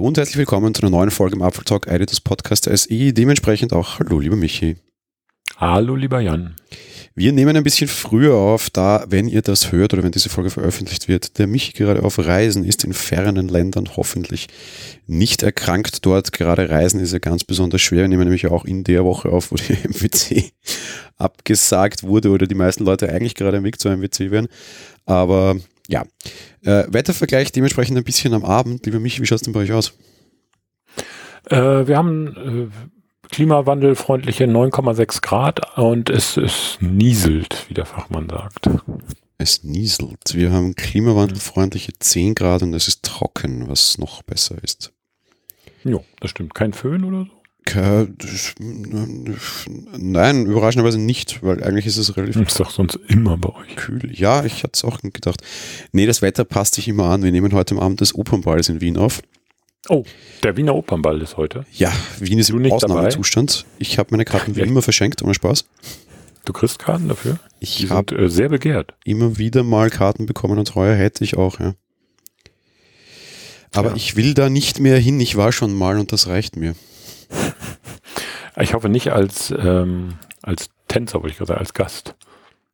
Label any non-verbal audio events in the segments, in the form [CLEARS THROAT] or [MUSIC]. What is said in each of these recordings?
Hallo und herzlich willkommen zu einer neuen Folge im Apfel Talk Editors Podcast SI. Dementsprechend auch Hallo, lieber Michi. Hallo, lieber Jan. Wir nehmen ein bisschen früher auf, da, wenn ihr das hört oder wenn diese Folge veröffentlicht wird, der Michi gerade auf Reisen ist in fernen Ländern, hoffentlich nicht erkrankt dort. Gerade Reisen ist ja ganz besonders schwer. Wir nehmen nämlich auch in der Woche auf, wo die [LAUGHS] MWC abgesagt wurde oder die meisten Leute eigentlich gerade am Weg zu MWC wären. Aber ja, äh, Wettervergleich dementsprechend ein bisschen am Abend. Lieber Michi, wie schaut es denn bei euch aus? Äh, wir haben äh, klimawandelfreundliche 9,6 Grad und es, es nieselt, wie der Fachmann sagt. Es nieselt. Wir haben klimawandelfreundliche 10 Grad und es ist trocken, was noch besser ist. Jo, das stimmt. Kein Föhn oder so? Nein, überraschenderweise nicht, weil eigentlich ist es relativ. Ist doch sonst immer bei euch. Kühl. Ja, ich hatte es auch gedacht. Nee, das Wetter passt sich immer an. Wir nehmen heute am Abend des Opernballs in Wien auf. Oh, der Wiener Opernball ist heute. Ja, Wien ist im Ausnahmezustand. Ich habe meine Karten wie immer verschenkt, ohne Spaß. Du kriegst Karten dafür? Ich habe äh, sehr begehrt. Immer wieder mal Karten bekommen und heuer hätte ich auch, ja. Aber ja. ich will da nicht mehr hin. Ich war schon mal und das reicht mir. Ich hoffe nicht als, ähm, als Tänzer, wollte ich gerade sagen, als Gast.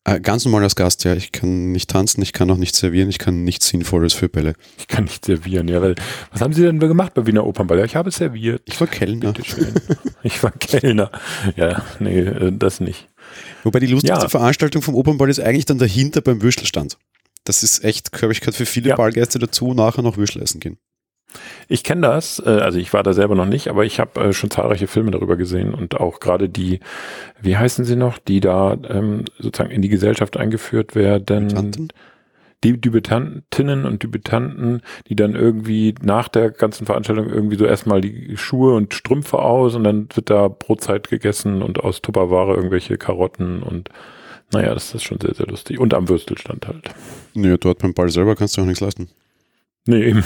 Äh, ganz normal als Gast, ja. Ich kann nicht tanzen, ich kann auch nicht servieren, ich kann nichts Sinnvolles für Bälle. Ich kann nicht servieren, ja. Weil, was haben Sie denn gemacht bei Wiener Opernball? Ja, ich habe serviert. Ich war Kellner. ich war Kellner. Ja, nee, äh, das nicht. Wobei die lustigste ja. Veranstaltung vom Opernball ist eigentlich dann dahinter beim Würstelstand. Das ist echt, glaube ich, gehört für viele ja. Ballgäste dazu, nachher noch Würstel essen gehen. Ich kenne das, äh, also ich war da selber noch nicht, aber ich habe äh, schon zahlreiche Filme darüber gesehen und auch gerade die, wie heißen sie noch, die da ähm, sozusagen in die Gesellschaft eingeführt werden. Die Debütantinnen und Debütanten, die dann irgendwie nach der ganzen Veranstaltung irgendwie so erstmal die Schuhe und Strümpfe aus und dann wird da Brotzeit gegessen und aus Tupperware irgendwelche Karotten und naja, das ist schon sehr, sehr lustig. Und am Würstelstand halt. Nee, dort beim Ball selber kannst du auch nichts leisten. Nee, eben.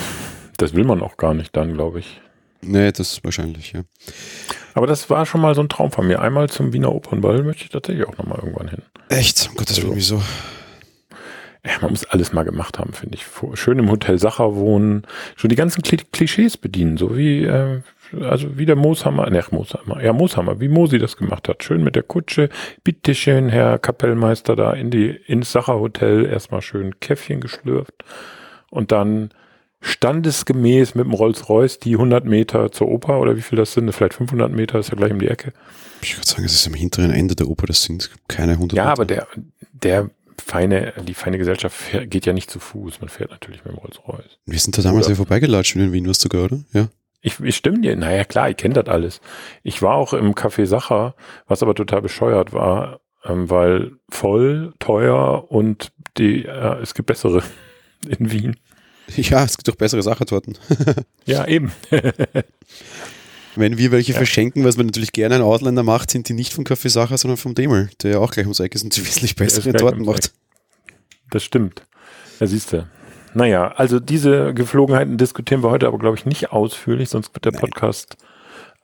Das will man auch gar nicht dann, glaube ich. Nee, das ist wahrscheinlich, ja. Aber das war schon mal so ein Traum von mir. Einmal zum Wiener Opernball möchte ich tatsächlich auch nochmal irgendwann hin. Echt? Um Gottes Willen, wieso? Ja, man muss alles mal gemacht haben, finde ich. Schön im Hotel Sacher wohnen, schon die ganzen Klischees bedienen, so wie, äh, also wie der Mooshammer, ne, Mooshammer, ja, Mooshammer, wie Mosi das gemacht hat. Schön mit der Kutsche. Bitteschön, Herr Kapellmeister, da in die, ins Sacher Hotel erstmal schön Käffchen geschlürft und dann standesgemäß mit dem Rolls-Royce die 100 Meter zur Oper oder wie viel das sind, vielleicht 500 Meter, ist ja gleich um die Ecke. Ich würde sagen, es ist am hinteren Ende der Oper, das sind keine 100 Ja, Meter. aber der, der feine, die feine Gesellschaft fährt, geht ja nicht zu Fuß, man fährt natürlich mit dem Rolls-Royce. Wir sind da damals oder? ja vorbeigelatscht in Wien, warst du sogar, oder? Ja. Ich, ich stimme dir, naja klar, ich kenne das alles. Ich war auch im Café Sacher, was aber total bescheuert war, ähm, weil voll, teuer und die, äh, es gibt bessere [LAUGHS] in Wien. [LAUGHS] Ja, es gibt doch bessere Sachertorten. [LAUGHS] ja, eben. [LAUGHS] Wenn wir welche ja. verschenken, was man natürlich gerne ein Ausländer macht, sind die nicht vom Café Sacher, sondern vom Demel, der ja auch gleich ums Eck ist und wesentlich bessere Torten macht. Das stimmt. Ja, siehst du. Naja, also diese Geflogenheiten diskutieren wir heute aber, glaube ich, nicht ausführlich, sonst wird der Nein. Podcast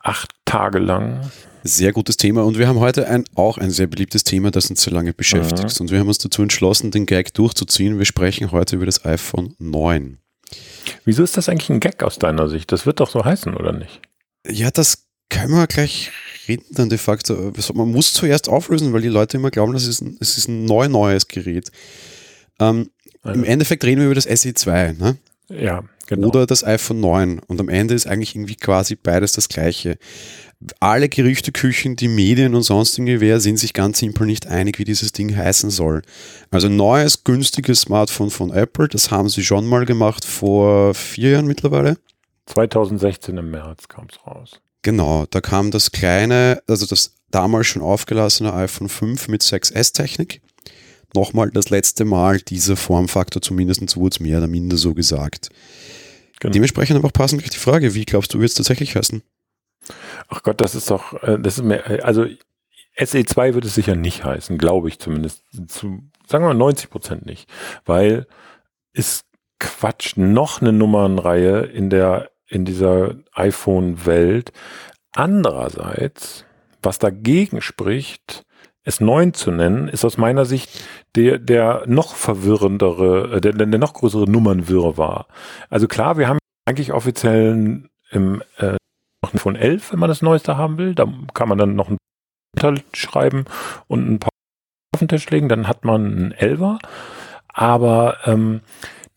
acht Tage lang. Sehr gutes Thema und wir haben heute ein, auch ein sehr beliebtes Thema, das uns so lange beschäftigt. Mhm. Und wir haben uns dazu entschlossen, den Gag durchzuziehen. Wir sprechen heute über das iPhone 9. Wieso ist das eigentlich ein Gag aus deiner Sicht? Das wird doch so heißen, oder nicht? Ja, das können wir gleich reden dann de facto. Man muss zuerst auflösen, weil die Leute immer glauben, das ist ein, es ist ein neu neues Gerät. Ähm, ja. Im Endeffekt reden wir über das SE2, ne? Ja, genau. Oder das iPhone 9. Und am Ende ist eigentlich irgendwie quasi beides das gleiche alle Gerüchteküchen, die Medien und sonstige wer sind sich ganz simpel nicht einig, wie dieses Ding heißen soll. Also neues, günstiges Smartphone von Apple, das haben sie schon mal gemacht vor vier Jahren mittlerweile. 2016 im März kam es raus. Genau, da kam das kleine, also das damals schon aufgelassene iPhone 5 mit 6S-Technik. Nochmal das letzte Mal dieser Formfaktor, zumindest wurde es mehr oder minder so gesagt. Genau. Dementsprechend einfach passend die Frage, wie glaubst du, wird es tatsächlich heißen? Ach Gott, das ist doch, äh, das ist mehr, also SE2 wird es sicher nicht heißen, glaube ich zumindest. Zu, sagen wir mal 90 Prozent nicht. Weil ist Quatsch, noch eine Nummernreihe in der, in dieser iPhone-Welt. Andererseits, was dagegen spricht, es 9 zu nennen, ist aus meiner Sicht der, der noch verwirrendere, äh, der, der noch größere Nummernwirrwarr. Also klar, wir haben eigentlich offiziell im äh, noch iPhone 11, wenn man das Neueste haben will. Da kann man dann noch ein schreiben und ein paar auf den Tisch legen, dann hat man einen Elfer. Aber ähm,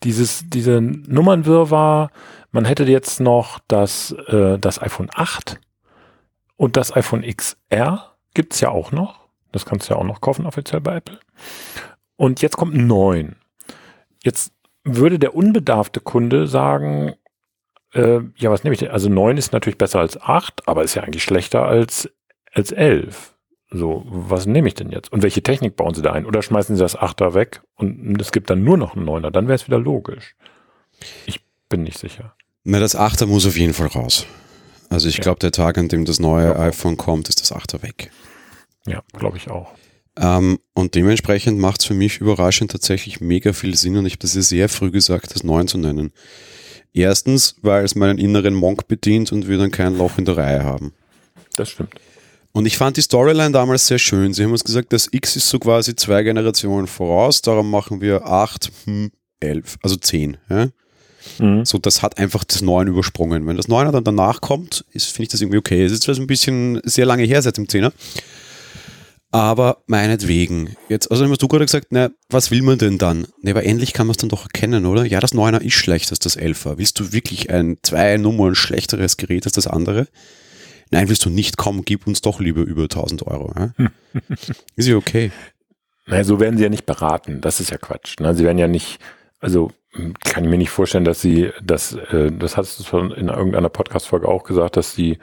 dieses, diese Nummernwirrwarr, man hätte jetzt noch das, äh, das iPhone 8 und das iPhone XR gibt's ja auch noch. Das kannst du ja auch noch kaufen offiziell bei Apple. Und jetzt kommt ein 9. Jetzt würde der unbedarfte Kunde sagen, äh, ja, was nehme ich denn? Also 9 ist natürlich besser als 8, aber ist ja eigentlich schlechter als, als 11. So, was nehme ich denn jetzt? Und welche Technik bauen sie da ein? Oder schmeißen sie das 8er weg und es gibt dann nur noch einen 9er? Dann wäre es wieder logisch. Ich bin nicht sicher. Na, das 8er muss auf jeden Fall raus. Also ich ja. glaube, der Tag, an dem das neue ja. iPhone kommt, ist das 8er weg. Ja, glaube ich auch. Ähm, und dementsprechend macht es für mich überraschend tatsächlich mega viel Sinn und ich habe das ja sehr früh gesagt, das 9 zu nennen. Erstens, weil es meinen inneren Monk bedient und wir dann kein Loch in der Reihe haben. Das stimmt. Und ich fand die Storyline damals sehr schön. Sie haben uns gesagt, das X ist so quasi zwei Generationen voraus, darum machen wir 8, hm, 11, also 10. Ja? Mhm. So, das hat einfach das 9 übersprungen. Wenn das 9er dann danach kommt, finde ich das irgendwie okay. Es ist zwar ein bisschen sehr lange her seit dem 10er, aber meinetwegen. Jetzt, also hast du gerade gesagt, na, was will man denn dann? Ne, aber endlich kann man es dann doch erkennen, oder? Ja, das 9er ist schlechter als das 11er. Willst du wirklich ein zwei Nummern schlechteres Gerät als das andere? Nein, willst du nicht, komm, gib uns doch lieber über 1000 Euro. [LAUGHS] Ist ja okay. Naja, so werden sie ja nicht beraten. Das ist ja Quatsch. Ne? Sie werden ja nicht, also kann ich mir nicht vorstellen, dass sie, dass, äh, das hast du schon in irgendeiner Podcast-Folge auch gesagt, dass sie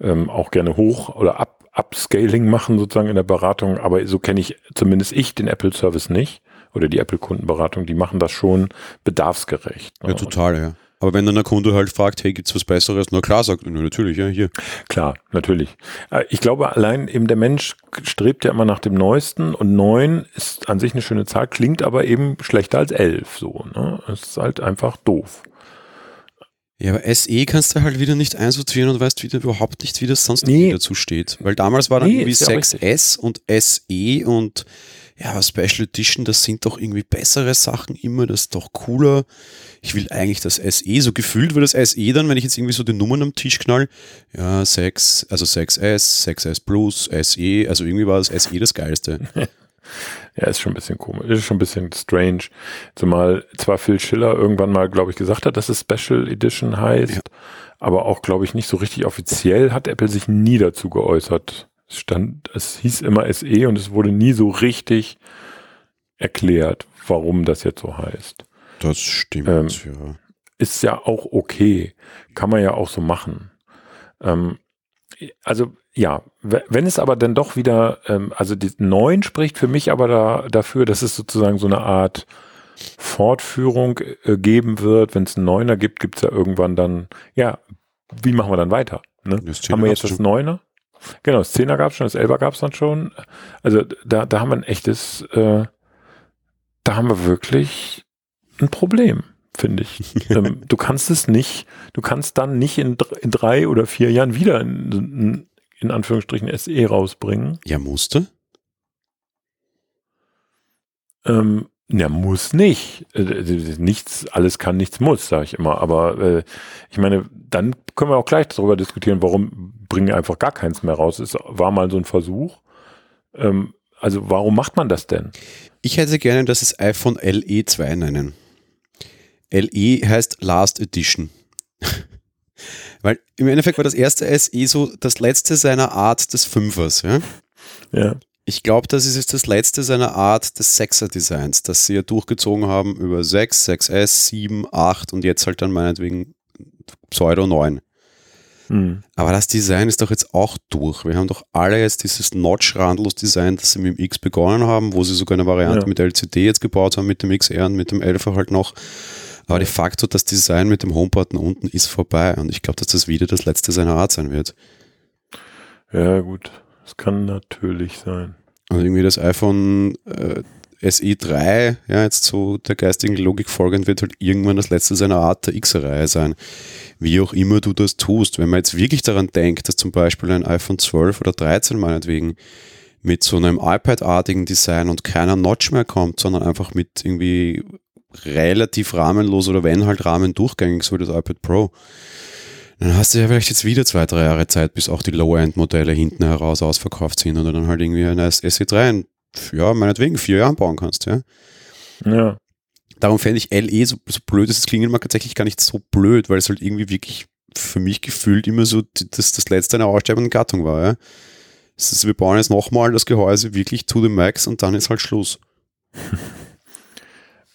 ähm, auch gerne hoch oder ab Upscaling machen sozusagen in der Beratung, aber so kenne ich zumindest ich den Apple Service nicht oder die Apple Kundenberatung, die machen das schon bedarfsgerecht. Ja, total, ja. Aber wenn dann der Kunde halt fragt, hey, gibt's was Besseres? Na klar, sagt er, natürlich, ja, hier. Klar, natürlich. Äh, ich glaube, allein eben der Mensch strebt ja immer nach dem Neuesten und neun ist an sich eine schöne Zahl, klingt aber eben schlechter als elf, so, ne? Es ist halt einfach doof. Ja, aber SE kannst du halt wieder nicht einsortieren und weißt wieder überhaupt nicht, wie das sonst nee. dazu steht. Weil damals war dann nee, irgendwie 6S und SE und ja, Special Edition, das sind doch irgendwie bessere Sachen immer, das ist doch cooler. Ich will eigentlich das SE, so gefühlt wird das SE dann, wenn ich jetzt irgendwie so die Nummern am Tisch knall, ja, 6, also 6S, 6S Plus, SE, also irgendwie war das SE das geilste. [LAUGHS] Ja, ist schon ein bisschen komisch, ist schon ein bisschen strange. Zumal zwar Phil Schiller irgendwann mal, glaube ich, gesagt hat, dass es Special Edition heißt, ja. aber auch, glaube ich, nicht so richtig offiziell hat Apple sich nie dazu geäußert. Es stand, es hieß immer SE und es wurde nie so richtig erklärt, warum das jetzt so heißt. Das stimmt, ähm, ja. Ist ja auch okay. Kann man ja auch so machen. Ähm, also ja, wenn es aber dann doch wieder, ähm, also die neun spricht für mich aber da, dafür, dass es sozusagen so eine Art Fortführung äh, geben wird. Wenn es einen Neuner gibt, gibt es ja irgendwann dann, ja, wie machen wir dann weiter? Ne? Haben wir jetzt das Neuner? Genau, das Zehner gab es schon, das Elfer gab es dann schon. Also da, da haben wir ein echtes, äh, da haben wir wirklich ein Problem finde ich. [LAUGHS] ähm, du kannst es nicht, du kannst dann nicht in, in drei oder vier Jahren wieder in, in Anführungsstrichen SE rausbringen. Ja, musste. Ähm, ja, muss nicht. Äh, nichts, alles kann, nichts muss, sage ich immer. Aber äh, ich meine, dann können wir auch gleich darüber diskutieren, warum bringen wir einfach gar keins mehr raus. Es war mal so ein Versuch. Ähm, also warum macht man das denn? Ich hätte gerne, dass es iPhone LE 2 nennen. LE heißt Last Edition. Weil im Endeffekt war das erste SE so das letzte seiner Art des Fünfers. Ja. ja. Ich glaube, das ist jetzt das letzte seiner Art des Sechser-Designs, das sie ja durchgezogen haben über 6, 6S, 7, 8 und jetzt halt dann meinetwegen Pseudo 9. Mhm. Aber das Design ist doch jetzt auch durch. Wir haben doch alle jetzt dieses Notch-Randlos-Design, das sie mit dem X begonnen haben, wo sie sogar eine Variante ja. mit LCD jetzt gebaut haben, mit dem XR und mit dem 11 halt noch. Aber de facto, das Design mit dem Homebutton unten ist vorbei und ich glaube, dass das wieder das letzte seiner Art sein wird. Ja, gut. Das kann natürlich sein. Und irgendwie das iPhone äh, SE 3, ja, jetzt so der geistigen Logik folgend, wird halt irgendwann das letzte seiner Art der X-Reihe sein. Wie auch immer du das tust. Wenn man jetzt wirklich daran denkt, dass zum Beispiel ein iPhone 12 oder 13 meinetwegen mit so einem iPad-artigen Design und keiner Notch mehr kommt, sondern einfach mit irgendwie relativ rahmenlos oder wenn halt Rahmen durchgängig, so wie das iPad Pro, dann hast du ja vielleicht jetzt wieder zwei, drei Jahre Zeit, bis auch die Lower-End-Modelle hinten heraus ausverkauft sind oder dann halt irgendwie ein SE3 in, ja, meinetwegen vier Jahren bauen kannst, ja. Ja. Darum fände ich LE, so, so blöd es klingen mag, tatsächlich gar nicht so blöd, weil es halt irgendwie wirklich für mich gefühlt immer so das, das letzte einer aussterbenden Gattung war, ja. Das ist, wir bauen jetzt nochmal das Gehäuse wirklich to the max und dann ist halt Schluss. [LAUGHS]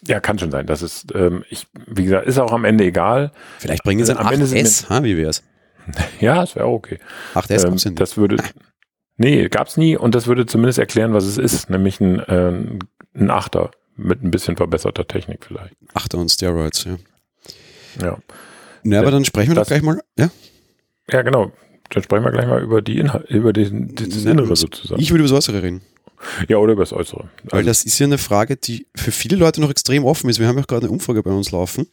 Ja, kann schon sein. Das ist, ähm, ich, wie gesagt, ist auch am Ende egal. Vielleicht bringen sie ein Am Ende sind 8S, ha, wie wär's? [LAUGHS] Ja, das wäre auch okay. 8S Ähm, das würde, nee, gab's nie und das würde zumindest erklären, was es ist, nämlich ein, ähm, ein Achter mit ein bisschen verbesserter Technik vielleicht. 8er und Steroids, ja. Ja. Na, aber dann sprechen wir doch Das- gleich mal, ja. Ja, genau. Dann sprechen wir gleich mal über die Inhal über den, das Innere sozusagen. Ich würde über das Äußere reden. Ja, oder über das Äußere. Weil Also, das ist ja eine Frage, die für viele Leute noch extrem offen ist. Wir haben ja auch gerade eine Umfrage bei uns laufen.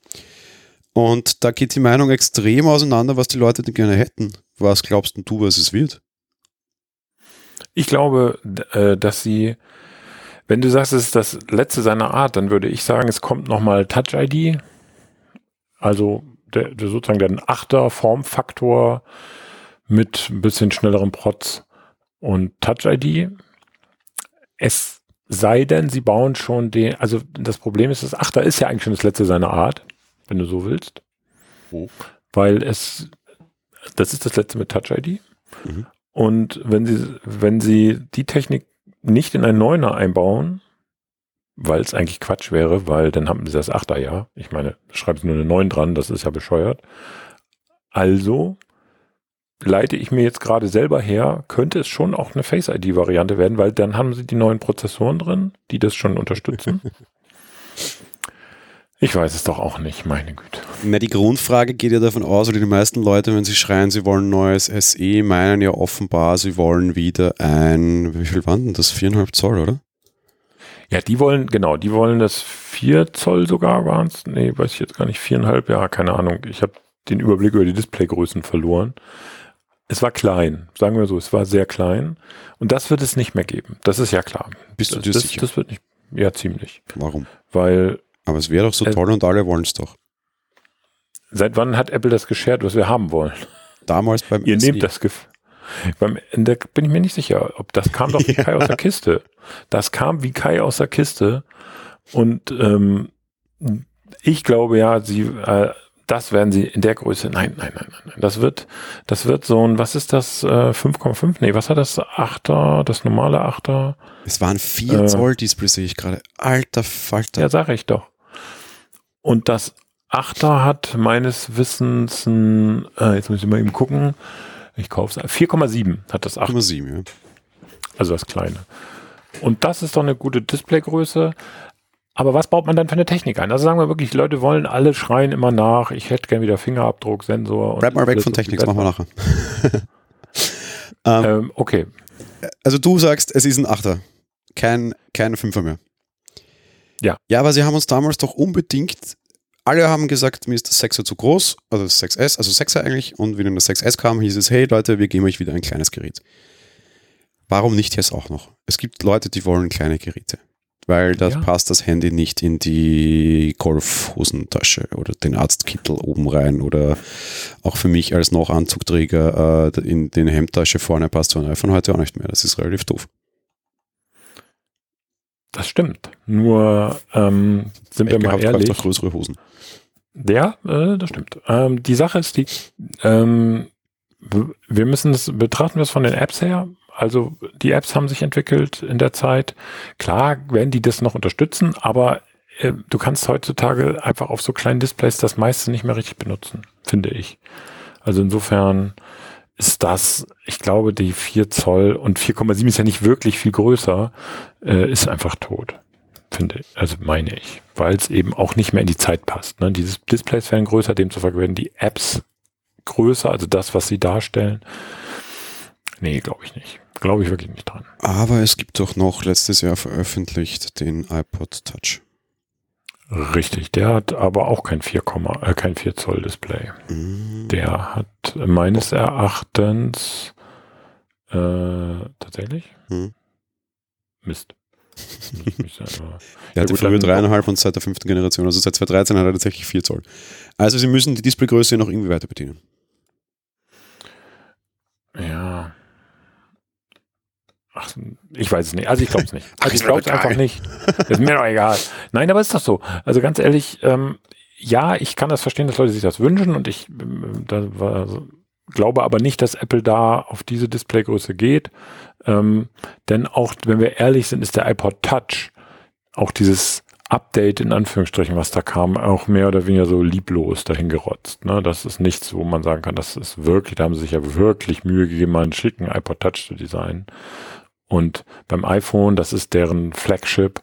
Und da geht die Meinung extrem auseinander, was die Leute denn gerne hätten. Was glaubst denn du, was es wird? ich glaube, äh, dass sie, wenn du sagst, es ist das letzte seiner Art, dann würde ich sagen, es kommt nochmal Touch ID. Also der, der sozusagen der Achter Formfaktor mit ein bisschen schnellerem Protz und Touch ID. Es sei denn, sie bauen schon den, also das Problem ist, das Achter ist ja eigentlich schon das letzte seiner Art, wenn du so willst. Oh. Weil es, das ist das letzte mit Touch ID. Mhm. Und wenn sie, wenn sie die Technik nicht in ein Neuner einbauen, weil es eigentlich Quatsch wäre, weil dann haben sie das Achter ja. Ich meine, schreiben sie nur eine 9 dran, das ist ja bescheuert. Also leite ich mir jetzt gerade selber her, könnte es schon auch eine Face-ID-Variante werden, weil dann haben sie die neuen Prozessoren drin, die das schon unterstützen. [LAUGHS] Ich weiß es doch auch nicht, meine Güte. Na, die Grundfrage geht ja davon aus, oder die meisten Leute, wenn sie schreien, sie wollen ein neues SE, meinen ja offenbar, sie wollen wieder ein, wie viel waren denn das? Viereinhalb Zoll, oder? Ja, die wollen, genau, die wollen das 4 Zoll sogar waren es. Nee, weiß ich jetzt gar nicht, viereinhalb, ja, keine Ahnung. Ich habe den Überblick über die Displaygrößen verloren. Es war klein, sagen wir so, es war sehr klein. Und das wird es nicht mehr geben. Das ist ja klar. Bist du das, dir das, sicher? das wird nicht, ja, ziemlich. Warum? Weil, Aber es wäre doch so Äh, toll und alle wollen es doch. seit wann hat Apple das geschert, was wir haben wollen? Damals beim Ihr SE. nehmt das Gef beim, da bin ich mir nicht sicher, ob das kam doch wie Ja. [LAUGHS] Kai aus der Kiste. Das kam wie Kai aus der Kiste. Und ähm, ich glaube ja, sie, äh, das werden sie in der Größe. Nein, nein, nein, nein. Das wird, das wird so ein, was ist das? Äh, 5,5? Nee, was hat das Achter, das normale Achter? Es waren 4 Äh. Zoll Display, sehe ich gerade. Alter Falter. Ja, sag ich doch. Und das Achter hat meines Wissens ein, äh, jetzt muss ich mal eben gucken. Ich kaufe es. 4,7 hat das Achter. 8,7, ja. Also das kleine. Und das ist doch eine gute Displaygröße. Aber was baut man dann für eine Technik ein? Also sagen wir wirklich, die Leute wollen alle schreien immer nach. Ich hätte gern wieder Fingerabdruck, Sensor. Bleib mal weg von Technik, das machen wir nachher. [LAUGHS] ähm, Ähm, okay. also du sagst, es ist ein Achter. Kein, kein Fünfer mehr. Ja. Ja, aber sie haben uns damals doch unbedingt, alle haben gesagt, mir ist das 6er zu groß, also das 6S, also 6er eigentlich, und wenn dann das 6S kam, hieß es, hey Leute, wir geben euch wieder ein kleines Gerät. Warum nicht jetzt auch noch? Es gibt Leute, die wollen kleine Geräte, weil da Ja. passt das Handy nicht in die Golfhosentasche oder den Arztkittel oben rein oder auch für mich als noch Anzugträger äh, in den Hemdtasche vorne passt so ein iPhone heute auch nicht mehr. Das ist relativ doof. Das stimmt. Nur ähm, sind wir Ecke mal hat ehrlich. auch größere Hosen. Ja, äh, das stimmt. Ähm, die Sache ist die, ähm, wir müssen es, betrachten wir es von den Apps her. Also die Apps haben sich entwickelt in der Zeit. Klar werden die das noch unterstützen, aber äh, du kannst heutzutage einfach auf so kleinen Displays das meiste nicht mehr richtig benutzen, finde ich. Also insofern ist das, ich glaube, die 4 Zoll und 4,7 ist ja nicht wirklich viel größer, äh, ist einfach tot finde ich, also meine ich, weil es eben auch nicht mehr in die Zeit passt. Ne? Diese Displays werden größer, demzufolge werden die Apps größer, also das, was sie darstellen. Nee, glaube ich nicht. Glaube ich wirklich nicht dran. Aber es gibt doch noch letztes Jahr veröffentlicht den iPod Touch. Richtig, der hat aber auch kein 4, äh, kein 4 Zoll Display. Mm. Der hat meines Erachtens äh, tatsächlich Hm. Mist. Der hatte früher dreieinhalb und seit der fünften Generation, also seit 2013 hat er tatsächlich 4 Zoll. Also sie müssen die Displaygröße noch irgendwie weiter bedienen. Ja. Ach, ich weiß es nicht. Also ich glaube es nicht. [LAUGHS] Also ich glaube es einfach nicht. Ist mir doch egal. Nein, aber ist doch so. Also ganz ehrlich, ähm, ja, ich kann das verstehen, dass Leute sich das wünschen und ich äh, da war, glaube aber nicht, dass Apple da auf diese Displaygröße geht. Ähm, denn auch, wenn wir ehrlich sind, ist der iPod Touch auch dieses Update in Anführungsstrichen, was da kam, auch mehr oder weniger so lieblos dahingerotzt. Ne? Das ist nichts, wo man sagen kann, das ist wirklich, da haben sie sich ja wirklich Mühe gegeben, einen schicken iPod Touch zu designen. Und beim iPhone, das ist deren Flagship,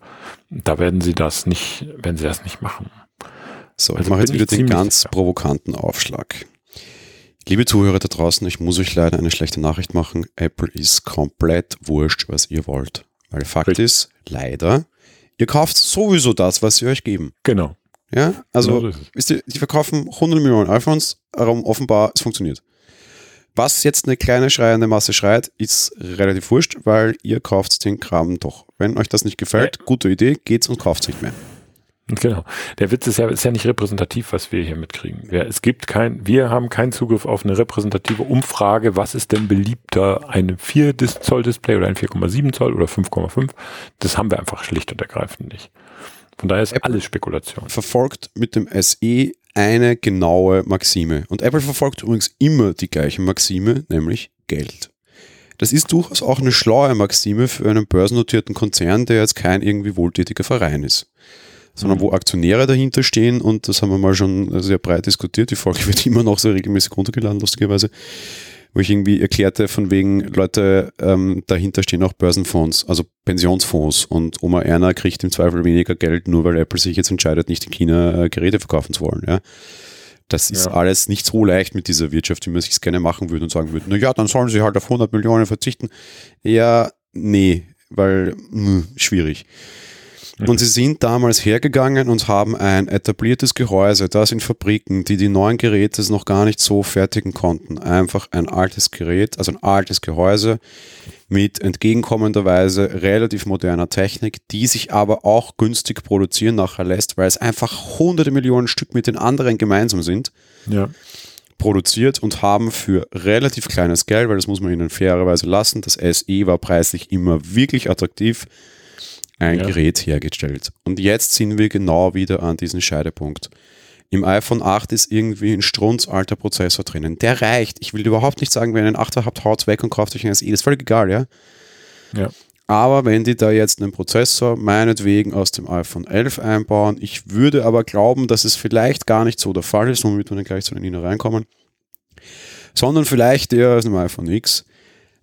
da werden sie das nicht, werden sie das nicht machen. So, also ich mache jetzt wieder den ganz sicher. provokanten Aufschlag. Liebe Zuhörer da draußen, ich muss euch leider eine schlechte Nachricht machen. Apple ist komplett wurscht, was ihr wollt. Weil Fakt Richtig. ist, leider, Ihr kauft sowieso das, was sie euch geben. Genau. Ja, also genau wisst ihr, die verkaufen 100 Millionen iPhones, aber offenbar es funktioniert. Was jetzt eine kleine schreiende Masse schreit, ist relativ wurscht, weil ihr kauft den Kram doch. Wenn euch das nicht gefällt, gute Idee, geht's und kauft es nicht mehr. Genau. Der Witz ist ja, ist ja nicht repräsentativ, was wir hier mitkriegen. Ja, es gibt kein, wir haben keinen Zugriff auf eine repräsentative Umfrage. Was ist denn beliebter? Ein 4 Zoll Display oder ein 4,7 Zoll oder 5,5? Das haben wir einfach schlicht und ergreifend nicht. Von daher ist Apple alles Spekulation. Verfolgt mit dem SE eine genaue Maxime. Und Apple verfolgt übrigens immer die gleiche Maxime, nämlich Geld. Das ist durchaus auch eine schlaue Maxime für einen börsennotierten Konzern, der jetzt kein irgendwie wohltätiger Verein ist sondern wo Aktionäre dahinter stehen und das haben wir mal schon sehr breit diskutiert. Die Folge [LAUGHS] wird immer noch so regelmäßig runtergeladen, lustigerweise, wo ich irgendwie erklärte, von wegen Leute, ähm, dahinter stehen auch Börsenfonds, also Pensionsfonds und Oma Erna kriegt im Zweifel weniger Geld, nur weil Apple sich jetzt entscheidet, nicht in China äh, Geräte verkaufen zu wollen. Ja. Das ist ja. alles nicht so leicht mit dieser Wirtschaft, wie man sich gerne machen würde und sagen würde, na ja, dann sollen sie halt auf 100 Millionen verzichten. Ja, nee, weil mh, hm, schwierig. Und sie sind damals hergegangen und haben ein etabliertes Gehäuse, das in Fabriken, die die neuen Geräte noch gar nicht so fertigen konnten. Einfach ein altes Gerät, also ein altes Gehäuse mit entgegenkommenderweise relativ moderner Technik, die sich aber auch günstig produzieren nachher lässt, weil es einfach hunderte Millionen Stück mit den anderen gemeinsam sind. Ja produziert und haben für relativ kleines Geld, weil das muss man ihnen fairerweise lassen, das SE war preislich immer wirklich attraktiv, ein ja. Gerät hergestellt. Und jetzt sind wir genau wieder an diesem Scheidepunkt. Im iPhone 8 ist irgendwie ein strunzalter Prozessor drinnen. Der reicht. Ich will überhaupt nicht sagen, wenn ihr einen 8er habt, haut weg und kauft euch ein SE. Das ist völlig egal, ja? Ja. Aber wenn die da jetzt einen Prozessor meinetwegen aus dem iPhone 11 einbauen, ich würde aber glauben, dass es vielleicht gar nicht so der Fall ist, womit wir dann gleich zu den Ihnen reinkommen, sondern vielleicht eher aus dem iPhone X,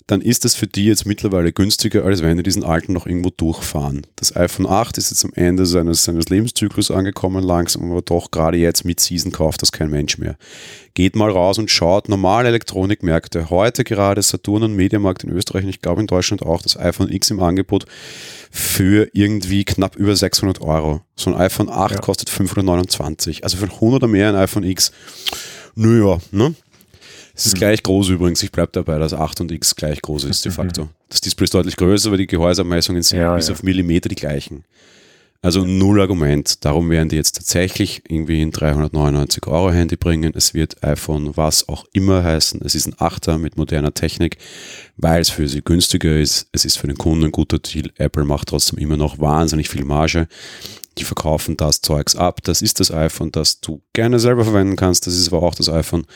dann ist das für die jetzt mittlerweile günstiger, als wenn die diesen alten noch irgendwo durchfahren. Das iPhone 8 ist jetzt am Ende seines, seines Lebenszyklus angekommen, langsam, aber doch gerade jetzt mit Season kauft das kein Mensch mehr. Geht mal raus und schaut normale Elektronikmärkte. Heute gerade Saturn und Mediamarkt in Österreich und ich glaube in Deutschland auch das iPhone X im Angebot für irgendwie knapp über 600 Euro. So ein iPhone 8 ja. kostet 529. Also für 100 oder mehr ein iPhone X. Naja, ne? Es ist mhm. gleich groß übrigens. Ich bleibe dabei, dass 8 und X gleich groß ist de mhm. facto. Das Display ist deutlich größer, aber die Gehäusermessungen sind ja, bis ja. auf Millimeter die gleichen. Also null Argument. Darum werden die jetzt tatsächlich irgendwie ein 399 Euro Handy bringen. Es wird iPhone was auch immer heißen. Es ist ein 8er mit moderner Technik, weil es für sie günstiger ist. Es ist für den Kunden ein guter Deal. Apple macht trotzdem immer noch wahnsinnig viel Marge. Die verkaufen das Zeugs ab. Das ist das iPhone, das du gerne selber verwenden kannst. Das ist aber auch das iPhone,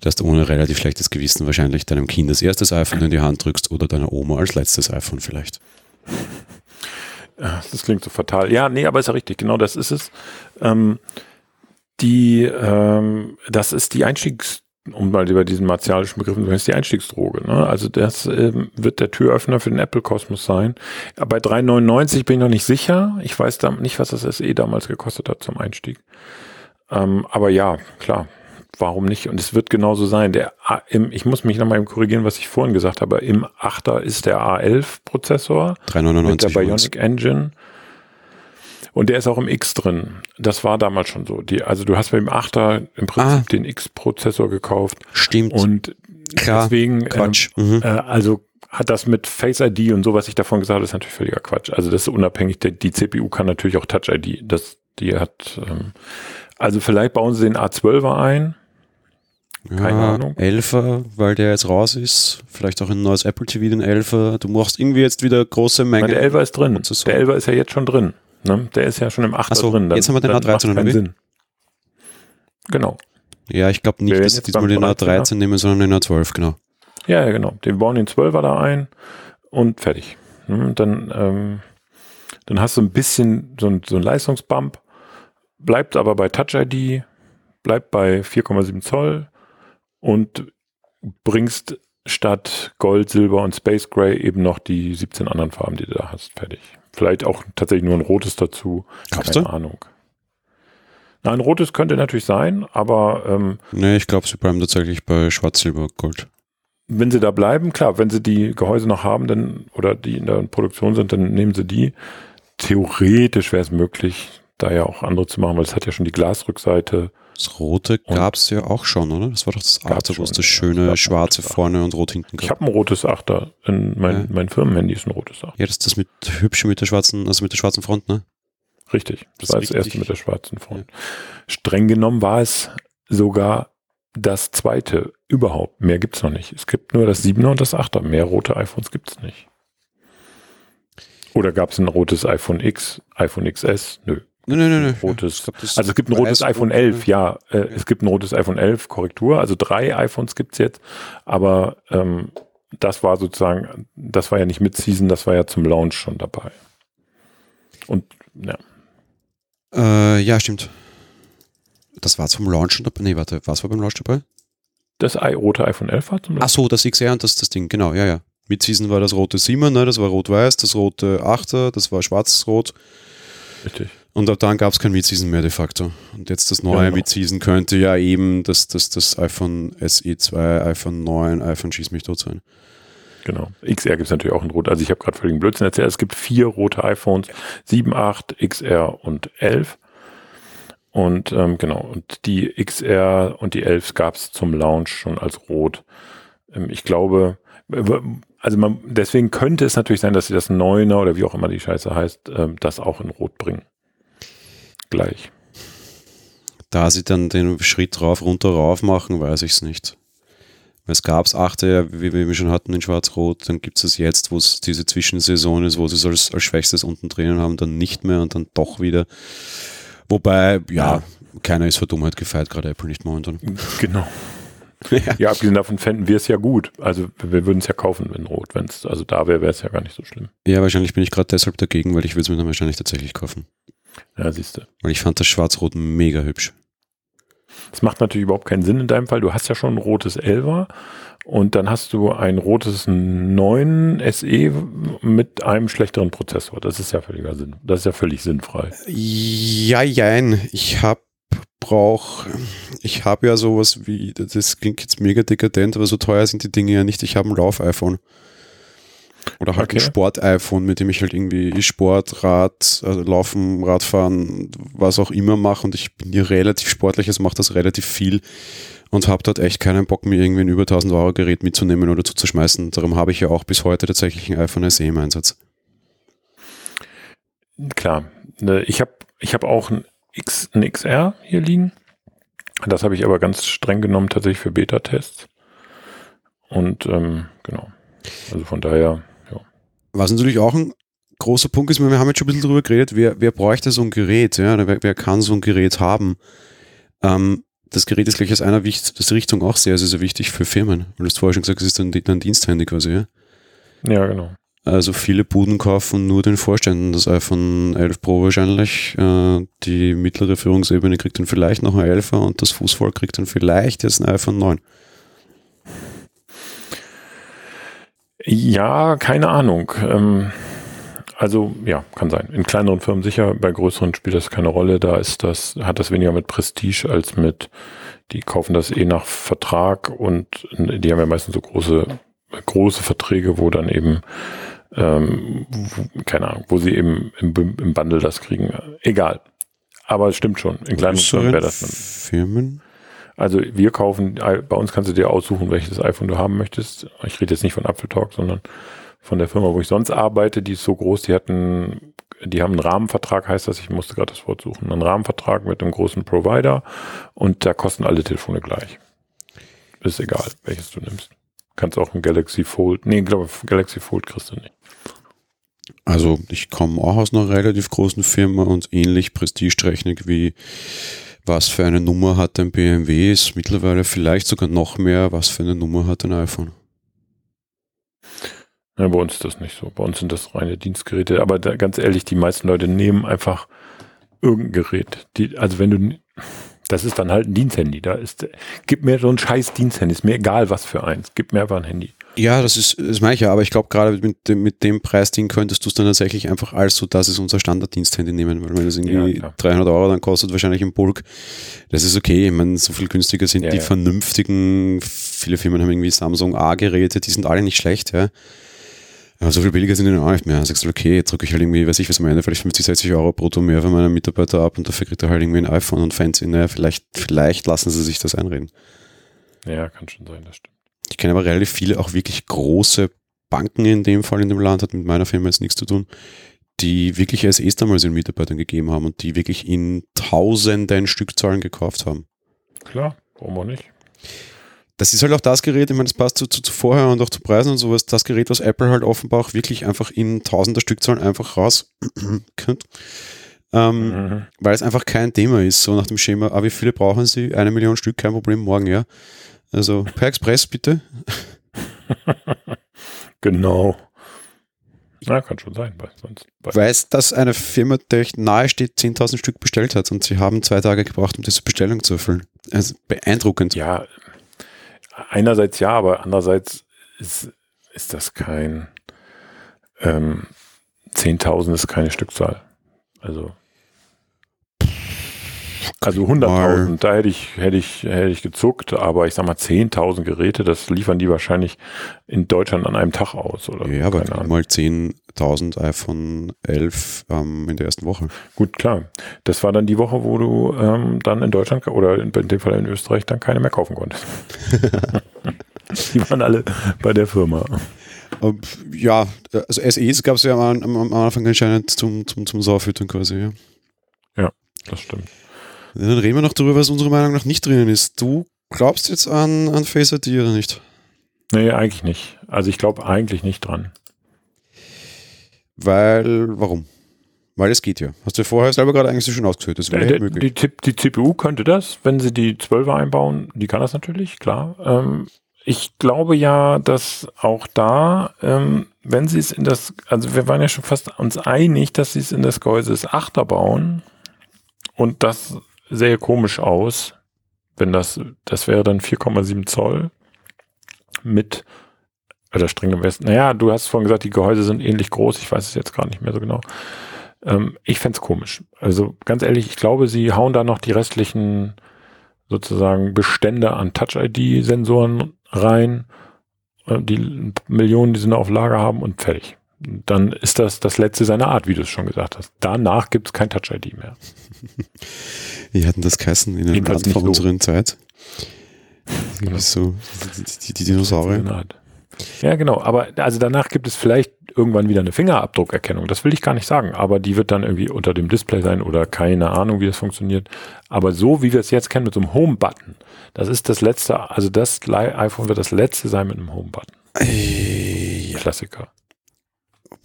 dass du ohne relativ schlechtes Gewissen wahrscheinlich deinem Kind das erstes iPhone in die Hand drückst oder deiner Oma als letztes iPhone vielleicht. [LAUGHS] Das klingt so fatal. Ja, nee, aber ist ja richtig, genau das ist es. Ähm, die, ähm, das ist die Einstiegs, um mal über diesen martialischen Begriff zu sprechen, ist die Einstiegsdroge. Ne? Also das ähm, wird der Türöffner für den Apple-Kosmos sein. Bei 3,99 bin ich noch nicht sicher. Ich weiß da nicht, was das SE damals gekostet hat zum Einstieg. Ähm, aber ja, klar, warum nicht? Und es wird genauso sein. Der, im, ich muss mich nochmal korrigieren, was ich vorhin gesagt habe. Im 8er ist der A11-Prozessor 399 mit der Bionic Engine. Und der ist auch im X drin. Das war damals schon so. Die, also du hast beim 8er im Prinzip ah, den X-Prozessor gekauft. Stimmt. Und Klar, deswegen, Quatsch. Ähm, mhm. äh, also hat das mit Face ID und so, was ich davon gesagt habe, ist natürlich völliger Quatsch. Also das ist unabhängig. Die, die CPU kann natürlich auch Touch ID. Das, die hat, ähm, also vielleicht bauen sie den A12er ein. Keine ja, Ahnung. 11er, weil der jetzt raus ist. Vielleicht auch ein neues Apple TV, den 11er. Du machst irgendwie jetzt wieder große Mengen. Der 11er ist drin. Der 11er ist ja jetzt schon drin. Ne? Der ist ja schon im 8er so, drin. Dann, jetzt haben wir den A13 oder wie? Genau. Ja, ich glaube nicht, dass sie diesmal den A13 nehmen, sondern den A12, genau. Ja, ja, genau. Den bauen den 12er da ein und fertig. Und dann, ähm, dann hast du ein bisschen so ein, so ein Leistungsbump, bleibt aber bei Touch ID, bleibt bei 4,7 Zoll und bringst statt Gold, Silber und Space Gray eben noch die 17 anderen Farben, die du da hast, fertig. Vielleicht auch tatsächlich nur ein rotes dazu. Glaubst Keine du? Ahnung. Na, ein rotes könnte natürlich sein, aber ähm, Nee, ich glaube, sie bleiben tatsächlich bei Schwarz, Silber, Gold wenn sie da bleiben, klar, wenn sie die Gehäuse noch haben, dann oder die in der Produktion sind, dann nehmen sie die. Theoretisch wäre es möglich, da ja auch andere zu machen, weil es hat ja schon die Glasrückseite. Das rote gab es ja auch schon, oder? Das war doch das achte, wo es das schöne ja, schwarze vorne und rot hinten gab. Ich habe ein rotes Achter. In mein, ja. mein Firmenhandy ist ein rotes Achter. Ja, das ist das mit hübsche mit der schwarzen, also mit der schwarzen Front, ne? Richtig. Das, das war das erste mit der schwarzen Front. Ja. Streng genommen war es sogar das zweite überhaupt. Mehr gibt's noch nicht. Es gibt nur das 7er und das 8er. Mehr rote iPhones gibt's nicht. Oder gab es ein rotes iPhone X, iPhone XS? Nö. Nö, nö, nö. Rotes, glaub, also es gibt ein rotes iPhone 11, ja. Äh, es gibt ein rotes iPhone 11, Korrektur. Also drei iPhones gibt's jetzt. Aber ähm, das war sozusagen, das war ja nicht mit Season, das war ja zum Launch schon dabei. Und ja. Äh, ja, stimmt. Das war zum Launch dabei. Nee, warte, was war beim Launch dabei? Das rote iPhone 11 war zum Launch. Ach so, das XR und das, das Ding, genau, ja, ja. Mit Season war das rote 7er, ne, das war rot-weiß, das rote 8er, das war schwarz-rot. Richtig. Und ab dann gab es kein Mid-Season mehr de facto. Und jetzt das neue genau. Mid-Season könnte ja eben das, das, das iPhone SE2, iPhone 9, iPhone Schieß mich tot sein. Genau. XR gibt es natürlich auch ein rot. Also ich habe gerade völligen Blödsinn erzählt. Es gibt vier rote iPhones, 7, 8, XR und 11. Und ähm, genau, und die XR und die 11 gab es zum Launch schon als rot. Ähm, ich glaube, also man, deswegen könnte es natürlich sein, dass sie das 9er oder wie auch immer die Scheiße heißt, ähm, das auch in rot bringen. Gleich. Da sie dann den Schritt rauf, runter, rauf machen, weiß ich es nicht. Es gab es achte, wie wir schon hatten, in Schwarz-Rot, dann gibt es es jetzt, wo es diese Zwischensaison ist, wo sie es als, als Schwächstes unten drinnen haben, dann nicht mehr und dann doch wieder. Wobei, ja, ja. keiner ist für Dummheit gefeit, gerade Apple nicht momentan. Genau. [LAUGHS] Ja. ja, abgesehen davon fänden wir es ja gut. Also wir würden es ja kaufen, wenn rot. Wenn es also da wäre, wäre es ja gar nicht so schlimm. Ja, wahrscheinlich bin ich gerade deshalb dagegen, weil ich würde es mir dann wahrscheinlich tatsächlich kaufen. Ja, siehst du. Weil ich fand das Schwarz-Rot mega hübsch. Das macht natürlich überhaupt keinen Sinn in deinem Fall. Du hast ja schon ein rotes Elva und dann hast du ein rotes 9 SE mit einem schlechteren Prozessor. Das ist ja völliger Sinn. Das ist ja völlig sinnfrei. Ja, jein. Ich habe brauch, ich habe ja sowas wie, das klingt jetzt mega dekadent, aber so teuer sind die Dinge ja nicht. Ich habe ein Lauf-iPhone. Oder halt okay. ein Sport-iPhone, mit dem ich halt irgendwie Sport, Rad, also Laufen, Radfahren, was auch immer mache. Und ich bin hier relativ sportlich, es macht das relativ viel und habe dort echt keinen Bock, mir irgendwie ein über 1000 Euro Gerät mitzunehmen oder zu zerschmeißen. Darum habe ich ja auch bis heute tatsächlich ein iPhone SE im Einsatz. Klar, ne, ich habe ich hab auch ein, X, ein XR hier liegen. Das habe ich aber ganz streng genommen tatsächlich für Beta-Tests. Und ähm, genau. Also von daher. Was natürlich auch ein großer Punkt ist, wir haben jetzt schon ein bisschen drüber geredet, wer, wer bräuchte so ein Gerät, ja, wer, wer kann so ein Gerät haben? Ähm, das Gerät ist gleich aus einer das Richtung auch sehr, sehr, sehr wichtig für Firmen. Weil du hast vorher schon gesagt, es ist ein, ein Diensthandy quasi, ja? Ja, genau. Also viele Buden kaufen nur den Vorständen das iPhone 11 Pro wahrscheinlich. Äh, die mittlere Führungsebene kriegt dann vielleicht noch ein 11er und das Fußvolk kriegt dann vielleicht jetzt ein iPhone 9. Ja, keine Ahnung. Ähm, also ja, kann sein. In kleineren Firmen sicher, bei größeren spielt das keine Rolle. Da ist das, hat das weniger mit Prestige als mit, die kaufen das eh nach Vertrag und die haben ja meistens so große, große Verträge, wo dann eben, ähm, wo, keine Ahnung, wo sie eben im, im Bundle das kriegen. Egal. Aber es stimmt schon. In kleineren Firmen wäre das. Firmen? Also wir kaufen, bei uns kannst du dir aussuchen, welches iPhone du haben möchtest. Ich rede jetzt nicht von Apple Talk, sondern von der Firma, wo ich sonst arbeite. Die ist so groß, die hatten, die haben einen Rahmenvertrag, heißt das, ich musste gerade das Wort suchen, einen Rahmenvertrag mit einem großen Provider und da kosten alle Telefone gleich. Ist egal, welches du nimmst. Kannst auch ein Galaxy Fold, nee, ich glaube, Galaxy Fold kriegst du nicht. Also ich komme auch aus einer relativ großen Firma und ähnlich prestigeträchtig wie was für eine Nummer hat ein BMW, ist mittlerweile vielleicht sogar noch mehr, was für eine Nummer hat ein iPhone. Ja, bei uns ist das nicht so. Bei uns sind das reine Dienstgeräte. Aber da, ganz ehrlich, die meisten Leute nehmen einfach irgendein Gerät. Die, also wenn du, das ist dann halt ein Diensthandy. Da ist, gib mir so ein scheiß Diensthandy. Ist mir egal, was für eins. Gib mir einfach ein Handy. Ja, das ist, das meine ich ja, aber ich glaube, gerade mit dem, mit dem Preisding könntest du es dann tatsächlich einfach als so, das ist unser Standarddiensthandy nehmen, weil wenn das irgendwie ja, 300 Euro dann kostet, wahrscheinlich im Bulk, das ist okay. Ich meine, so viel günstiger sind ja, die ja. vernünftigen, viele Firmen haben irgendwie Samsung A-Geräte, die sind alle nicht schlecht, ja. Aber so viel billiger sind die dann auch nicht mehr. Dann sagst du, okay, jetzt drücke ich halt irgendwie, weiß ich was am Ende, vielleicht 50, 60 Euro brutto mehr für meine Mitarbeiter ab und dafür kriegt er halt irgendwie ein iPhone und fancy, naja, vielleicht, vielleicht lassen sie sich das einreden. Ja, kann schon sein, das stimmt. Ich kenne aber relativ viele auch wirklich große Banken in dem Fall in dem Land, hat mit meiner Firma jetzt nichts zu tun, die wirklich SEs damals ihren Mitarbeitern gegeben haben und die wirklich in tausenden Stückzahlen gekauft haben. Klar, warum auch nicht? Das ist halt auch das Gerät, ich meine, das passt zu, zu, zu vorher und auch zu Preisen und sowas, das Gerät, was Apple halt offenbar auch wirklich einfach in tausender Stückzahlen einfach raus [CLEARS THROAT] könnt. Ähm, mhm. Weil es einfach kein Thema ist, so nach dem Schema, ah, wie viele brauchen Sie? Eine Million Stück, kein Problem, morgen, ja. Also per Express bitte. [LAUGHS] genau. Na, kann schon sein. Weil sonst, Weiß, dass eine Firma, der euch nahe steht, 10.000 Stück bestellt hat und sie haben zwei Tage gebraucht, um diese Bestellung zu erfüllen. Also beeindruckend. Ja, einerseits ja, aber andererseits ist, ist das kein ähm, 10.000 ist keine Stückzahl. Also also 100.000, da hätte ich, hätte ich, hätte ich gezuckt, aber ich sag mal 10.000 Geräte, das liefern die wahrscheinlich in Deutschland an einem Tag aus, oder? Ja, aber mal 10.000 iPhone 11 ähm, in der ersten Woche. Gut, klar. Das war dann die Woche, wo du ähm, dann in Deutschland oder in, in dem Fall in Österreich dann keine mehr kaufen konntest. [LAUGHS] die waren alle bei der Firma. Ja, also SEs gab es ja am, am Anfang anscheinend zum, zum, zum Sauerfüttern quasi, ja. Ja, das stimmt. Dann reden wir noch darüber, was unserer Meinung nach nicht drinnen ist. Du glaubst jetzt an, an Face ID oder nicht? Nee, eigentlich nicht. Also ich glaube eigentlich nicht dran. Weil, warum? Weil es geht ja. Hast du vorher selber gerade eigentlich schon ausgeführt. Das wäre ja die, die, die, CPU könnte das, wenn sie die 12er einbauen. Die kann das natürlich, klar. Ähm, ich glaube ja, dass auch da, ähm, wenn sie es in das, also wir waren ja schon fast uns einig, dass sie es in das Gehäuse des 8er bauen und das sähe komisch aus, wenn das, das wäre dann 4,7 Zoll mit, oder streng genommen, naja, du hast vorhin gesagt, die Gehäuse sind ähnlich groß, ich weiß es jetzt gar nicht mehr so genau. Ähm, ich fände komisch. Also ganz ehrlich, ich glaube, sie hauen da noch die restlichen sozusagen Bestände an Touch-ID-Sensoren rein, äh, die Millionen, die sie noch auf Lager haben und fertig. Dann ist das das letzte seiner Art, wie du es schon gesagt hast. Danach gibt es kein Touch-ID mehr. [LAUGHS] Wie hatten das geheißen in Land vor so. unserer Zeit? [LAUGHS] Genau. So, die, die Dinosaurier. Ja, genau. Aber also danach gibt es vielleicht irgendwann wieder eine Fingerabdruckerkennung. Das will ich gar nicht sagen. Aber die wird dann irgendwie unter dem Display sein oder keine Ahnung, wie das funktioniert. Aber so wie wir es jetzt kennen mit so einem Home-Button, das ist das letzte, also das iPhone wird das letzte sein mit einem Home-Button. Klassiker.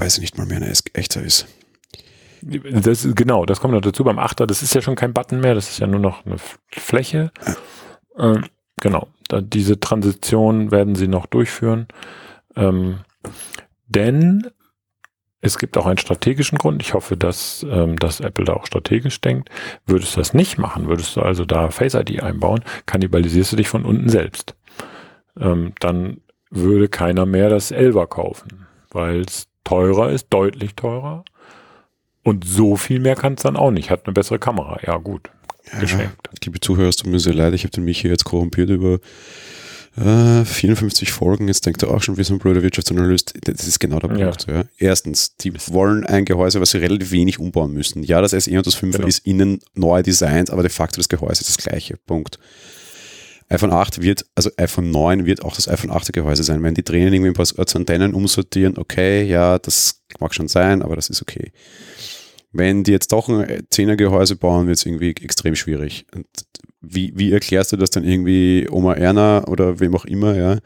Weiß ich nicht mal mehr eine echter ist. Das, genau, das kommt noch dazu beim Achter. Das ist ja schon kein Button mehr, das ist ja nur noch eine Fläche. Ähm, genau, da, diese Transition werden sie noch durchführen. Ähm, denn es gibt auch einen strategischen Grund. Ich hoffe, dass, ähm, dass Apple da auch strategisch denkt. Würdest du das nicht machen, würdest du also da Face ID einbauen, kannibalisierst du dich von unten selbst. Ähm, dann würde keiner mehr das 11er kaufen, weil es teurer ist, deutlich teurer. Und so viel mehr kann es dann auch nicht. Hat eine bessere Kamera. Ja, gut. Ja, geschenkt. Liebe Zuhörer, es tut mir sehr leid. Ich habe den Michi jetzt korrumpiert über äh, 54 Folgen. Jetzt denkt er auch schon, wie so ein blöder Wirtschaftsanalyst. Das ist genau der Punkt. Ja. Ja. Erstens, die wollen ein Gehäuse, was sie relativ wenig umbauen müssen. Ja, das SE und das 5 genau. ist innen neu designt, aber de facto das Gehäuse ist das gleiche. Punkt. iPhone 8 wird, also iPhone 9 wird auch das iPhone 8er Gehäuse sein. Wenn die Tränen irgendwie ein paar Antennen umsortieren, okay, ja, das mag schon sein, aber das ist okay. Wenn die jetzt doch ein 10er Gehäuse bauen, wird es irgendwie extrem schwierig. Und wie, wie erklärst du das dann irgendwie Oma Erna oder wem auch immer, ja?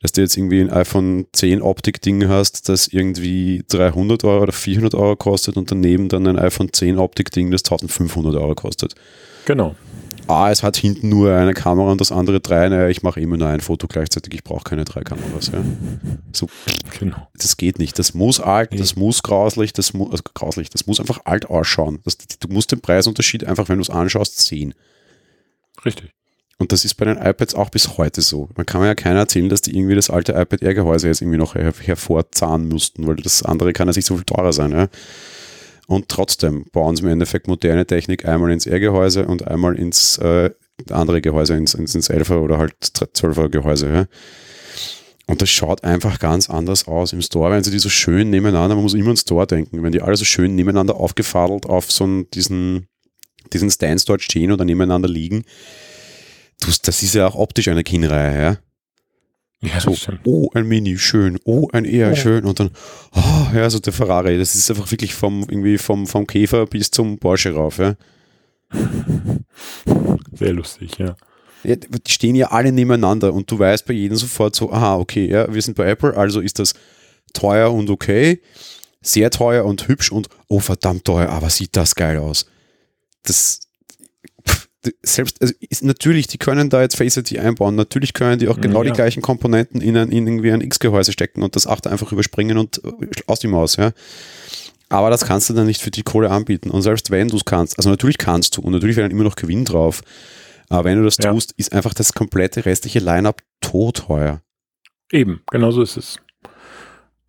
Dass du jetzt irgendwie ein iPhone 10 Optik-Ding hast, das irgendwie 300 Euro oder 400 Euro kostet und daneben dann ein iPhone 10 Optik-Ding, das 1500 Euro kostet. Genau. Ah, es hat hinten nur eine Kamera und das andere drei. Naja, ich mache immer nur ein Foto gleichzeitig. Ich brauche keine drei Kameras. Ja. So, genau. Das geht nicht. Das muss alt, das muss grauslich, das muss also grauslich, das muss einfach alt ausschauen. Das, du musst den Preisunterschied einfach, wenn du es anschaust, sehen. Richtig. Und das ist bei den iPads auch bis heute so. Man kann mir ja keiner erzählen, dass die irgendwie das alte iPad Air Gehäuse jetzt irgendwie noch her hervorzahnen mussten, weil das andere kann ja nicht so viel teurer sein. Ja. Und trotzdem bauen sie im Endeffekt moderne Technik einmal ins R-Gehäuse und einmal ins äh, andere Gehäuse, ins, ins, ins 11er oder halt 12er Gehäuse. Ja. Und das schaut einfach ganz anders aus. Im Store wenn sie die so schön nebeneinander, man muss immer an Store denken, wenn die alle so schön nebeneinander aufgefadelt auf so einen, diesen, diesen Stands dort stehen oder nebeneinander liegen, das ist ja auch optisch eine Kinnreihe, ja. Ja, so, oh, ein Mini, schön, oh, ein eher oh. schön und dann, oh, ja, so der Ferrari, das ist einfach wirklich vom, irgendwie vom, vom Käfer bis zum Porsche rauf, ja. Sehr lustig, ja. ja. Die stehen ja alle nebeneinander und du weißt bei jedem sofort so, aha, okay, ja, wir sind bei Apple, also ist das teuer und okay, sehr teuer und hübsch und oh, verdammt teuer, aber sieht das geil aus. Das, selbst, also ist, natürlich, die können da jetzt Face ID einbauen, natürlich können die auch genau ja. die gleichen Komponenten in, ein, in irgendwie ein X-Gehäuse stecken und das 8 einfach überspringen und äh, aus die Maus, ja. Aber das kannst du dann nicht für die Kohle anbieten. Und selbst wenn du es kannst, also natürlich kannst du und natürlich wäre dann immer noch Gewinn drauf. Aber wenn du das ja. tust, ist einfach das komplette restliche Line-up totheuer. Eben, genau so ist es.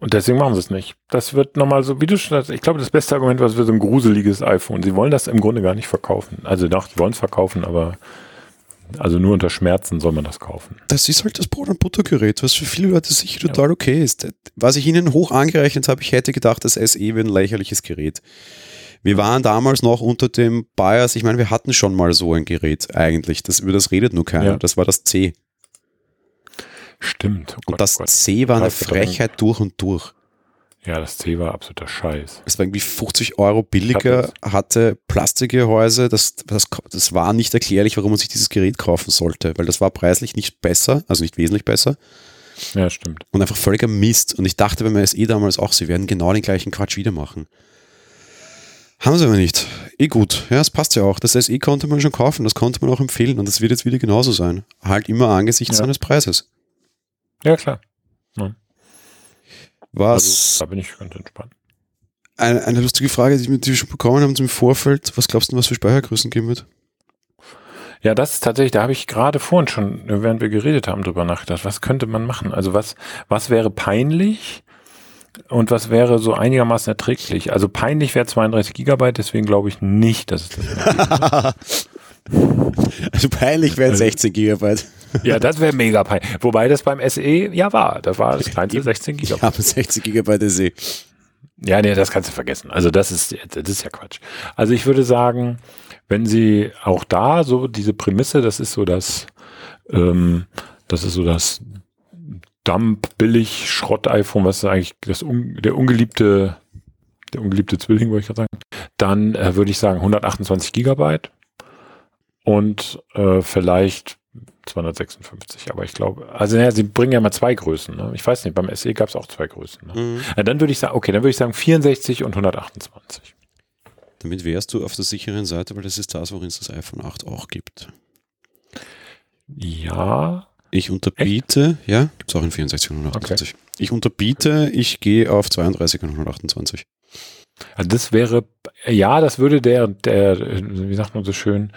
Und deswegen machen sie es nicht. Das wird nochmal so, wie du schon hast, ich glaube, das beste Argument war, es wird so ein gruseliges iPhone. Sie wollen das im Grunde gar nicht verkaufen. Also doch, die wollen es verkaufen, aber also nur unter Schmerzen soll man das kaufen. Das ist halt das Brot- und Buttergerät, was für viele Leute sicher total okay ist. Was ich ihnen hoch angerechnet habe, ich hätte gedacht, das SE wäre ein lächerliches Gerät. Wir waren damals noch unter dem Bias, ich meine, wir hatten schon mal so ein Gerät eigentlich. Das, über das redet nur keiner. Ja. Das war das C. Stimmt. Oh Gott, und das Gott. C war eine Frechheit durch und durch. Ja, das C war absoluter Scheiß. Es war irgendwie 50 Euro billiger, hatte Plastikgehäuse. Das, das, das war nicht erklärlich, warum man sich dieses Gerät kaufen sollte, weil das war preislich nicht besser, also nicht wesentlich besser. Ja, stimmt. Und einfach völliger Mist. Und ich dachte beim SE damals auch, sie werden genau den gleichen Quatsch wieder machen. Haben sie aber nicht. Eh gut. Ja, es passt ja auch. Das SE konnte man schon kaufen, das konnte man auch empfehlen und das wird jetzt wieder genauso sein. Halt immer angesichts ja. seines Preises. Ja, klar. Ja. Was? Also, da bin ich ganz entspannt. Eine, eine lustige Frage, die wir schon bekommen haben im Vorfeld. Was glaubst du, was für Speichergrößen geben wird? Ja, das ist tatsächlich, da habe ich gerade vorhin schon, während wir geredet haben, drüber nachgedacht. Was könnte man machen? Also was, was wäre peinlich und was wäre so einigermaßen erträglich? Also peinlich wäre 32 Gigabyte, deswegen glaube ich nicht, dass es das [LAUGHS] Also peinlich wären 16 also Gigabyte. Ja, das wäre mega peinlich. Wobei das beim SE ja war. Da war das kleinste 16 Gigabyte. Ja, 60 Gigabyte SE. Ja, nee, das kannst du vergessen. Also das ist, das ist ja Quatsch. Also ich würde sagen, wenn sie auch da so diese Prämisse, das ist so das, ähm, das ist so das Dump, billig, Schrott-iPhone, was ist eigentlich das un, der ungeliebte, der ungeliebte Zwilling, wollte ich gerade sagen, dann äh, würde ich sagen 128 Gigabyte und äh, vielleicht 256, aber ich glaube, also naja, sie bringen ja mal zwei Größen. Ne? Ich weiß nicht, beim SE gab es auch zwei Größen. Ne? Mhm. Ja, dann würde ich sagen, okay, dann würde ich sagen 64 und 128. Damit wärst du auf der sicheren Seite, weil das ist das, worin es das iPhone 8 auch gibt. Ja. Ich unterbiete, Echt? ja, gibt es auch in 64 und 128. Okay. Ich unterbiete, ich gehe auf 32 und 128. Also das wäre, ja, das würde der, der, wie sagt man so schön,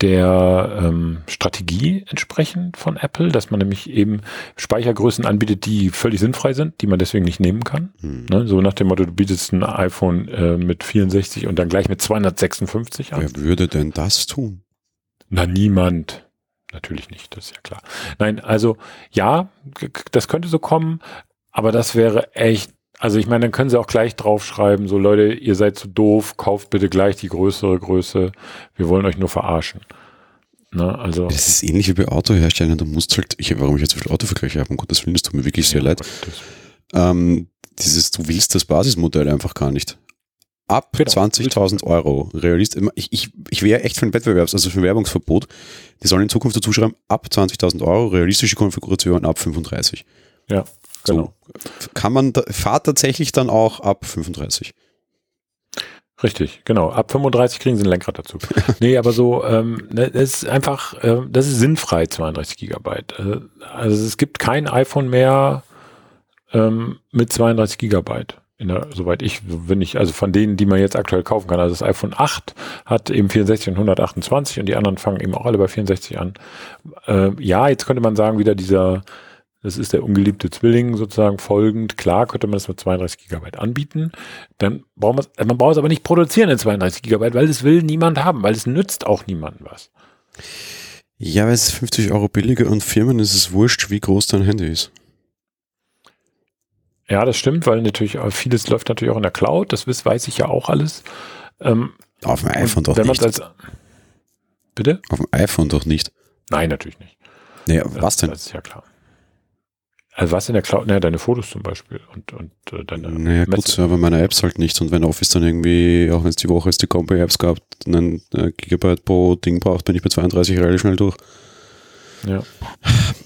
der ähm, Strategie entsprechen von Apple, dass man nämlich eben Speichergrößen anbietet, die völlig sinnfrei sind, die man deswegen nicht nehmen kann. Hm. Ne? So nach dem Motto, du bietest ein iPhone äh, mit 64 und dann gleich mit 256 an. Wer würde denn das tun? Na, niemand. Natürlich nicht, das ist ja klar. Nein, also ja, das könnte so kommen, aber das wäre echt also ich meine, dann können sie auch gleich draufschreiben, so Leute, ihr seid zu doof, kauft bitte gleich die größere Größe, wir wollen euch nur verarschen. Ne? Also das ist ähnlich wie bei Autoherstellern. Du musst halt, ich, warum ich jetzt so viele Autovergleiche habe, um Gottes Willen, das tut mir wirklich sehr ja, leid. Ähm, dieses, du willst das Basismodell einfach gar nicht. Ab genau. 20.000 Euro realist. Ich, ich, ich wäre echt für ein Wettbewerbs-, also für ein Werbungsverbot. Die sollen in Zukunft dazu schreiben, ab 20.000 Euro, realistische Konfiguration ab 35. Ja, genau. So, kann man, fahrt tatsächlich dann auch ab 35. Richtig, genau. Ab 35 kriegen sie ein Lenkrad dazu. [LAUGHS] nee, aber so, ähm, das ne, ist einfach, äh, das ist sinnfrei, 32 Gigabyte. Äh, also es gibt kein iPhone mehr ähm, mit 32 Gigabyte. In der, soweit ich, wenn ich, also von denen, die man jetzt aktuell kaufen kann. Also das iPhone 8 hat eben 64 und 128 und die anderen fangen eben auch alle bei 64 an. Äh, ja, jetzt könnte man sagen, wieder dieser das ist der ungeliebte Zwilling sozusagen folgend. Klar könnte man das mit 32 Gigabyte anbieten. Dann braucht man, man braucht es aber nicht produzieren in 32 Gigabyte, weil es will niemand haben, weil es nützt auch niemandem was. Ja, weil es ist 50 Euro billiger und Firmen ist es wurscht, wie groß dein Handy ist. Ja, das stimmt, weil natürlich vieles läuft natürlich auch in der Cloud. Das weiß ich ja auch alles. Ähm, Auf dem iPhone doch nicht. Als, bitte? Auf dem iPhone doch nicht. Nein, natürlich nicht. Nee, was denn? Das ist ja klar. Also was in der Cloud? Naja, deine Fotos zum Beispiel und, und äh, deine Naja gut, aber meine Apps halt nicht. Und wenn Office dann irgendwie, auch wenn es die Woche ist, die Combo-Apps gab, einen äh, Gigabyte pro Ding braucht, bin ich bei 32 relativ schnell durch. Ja.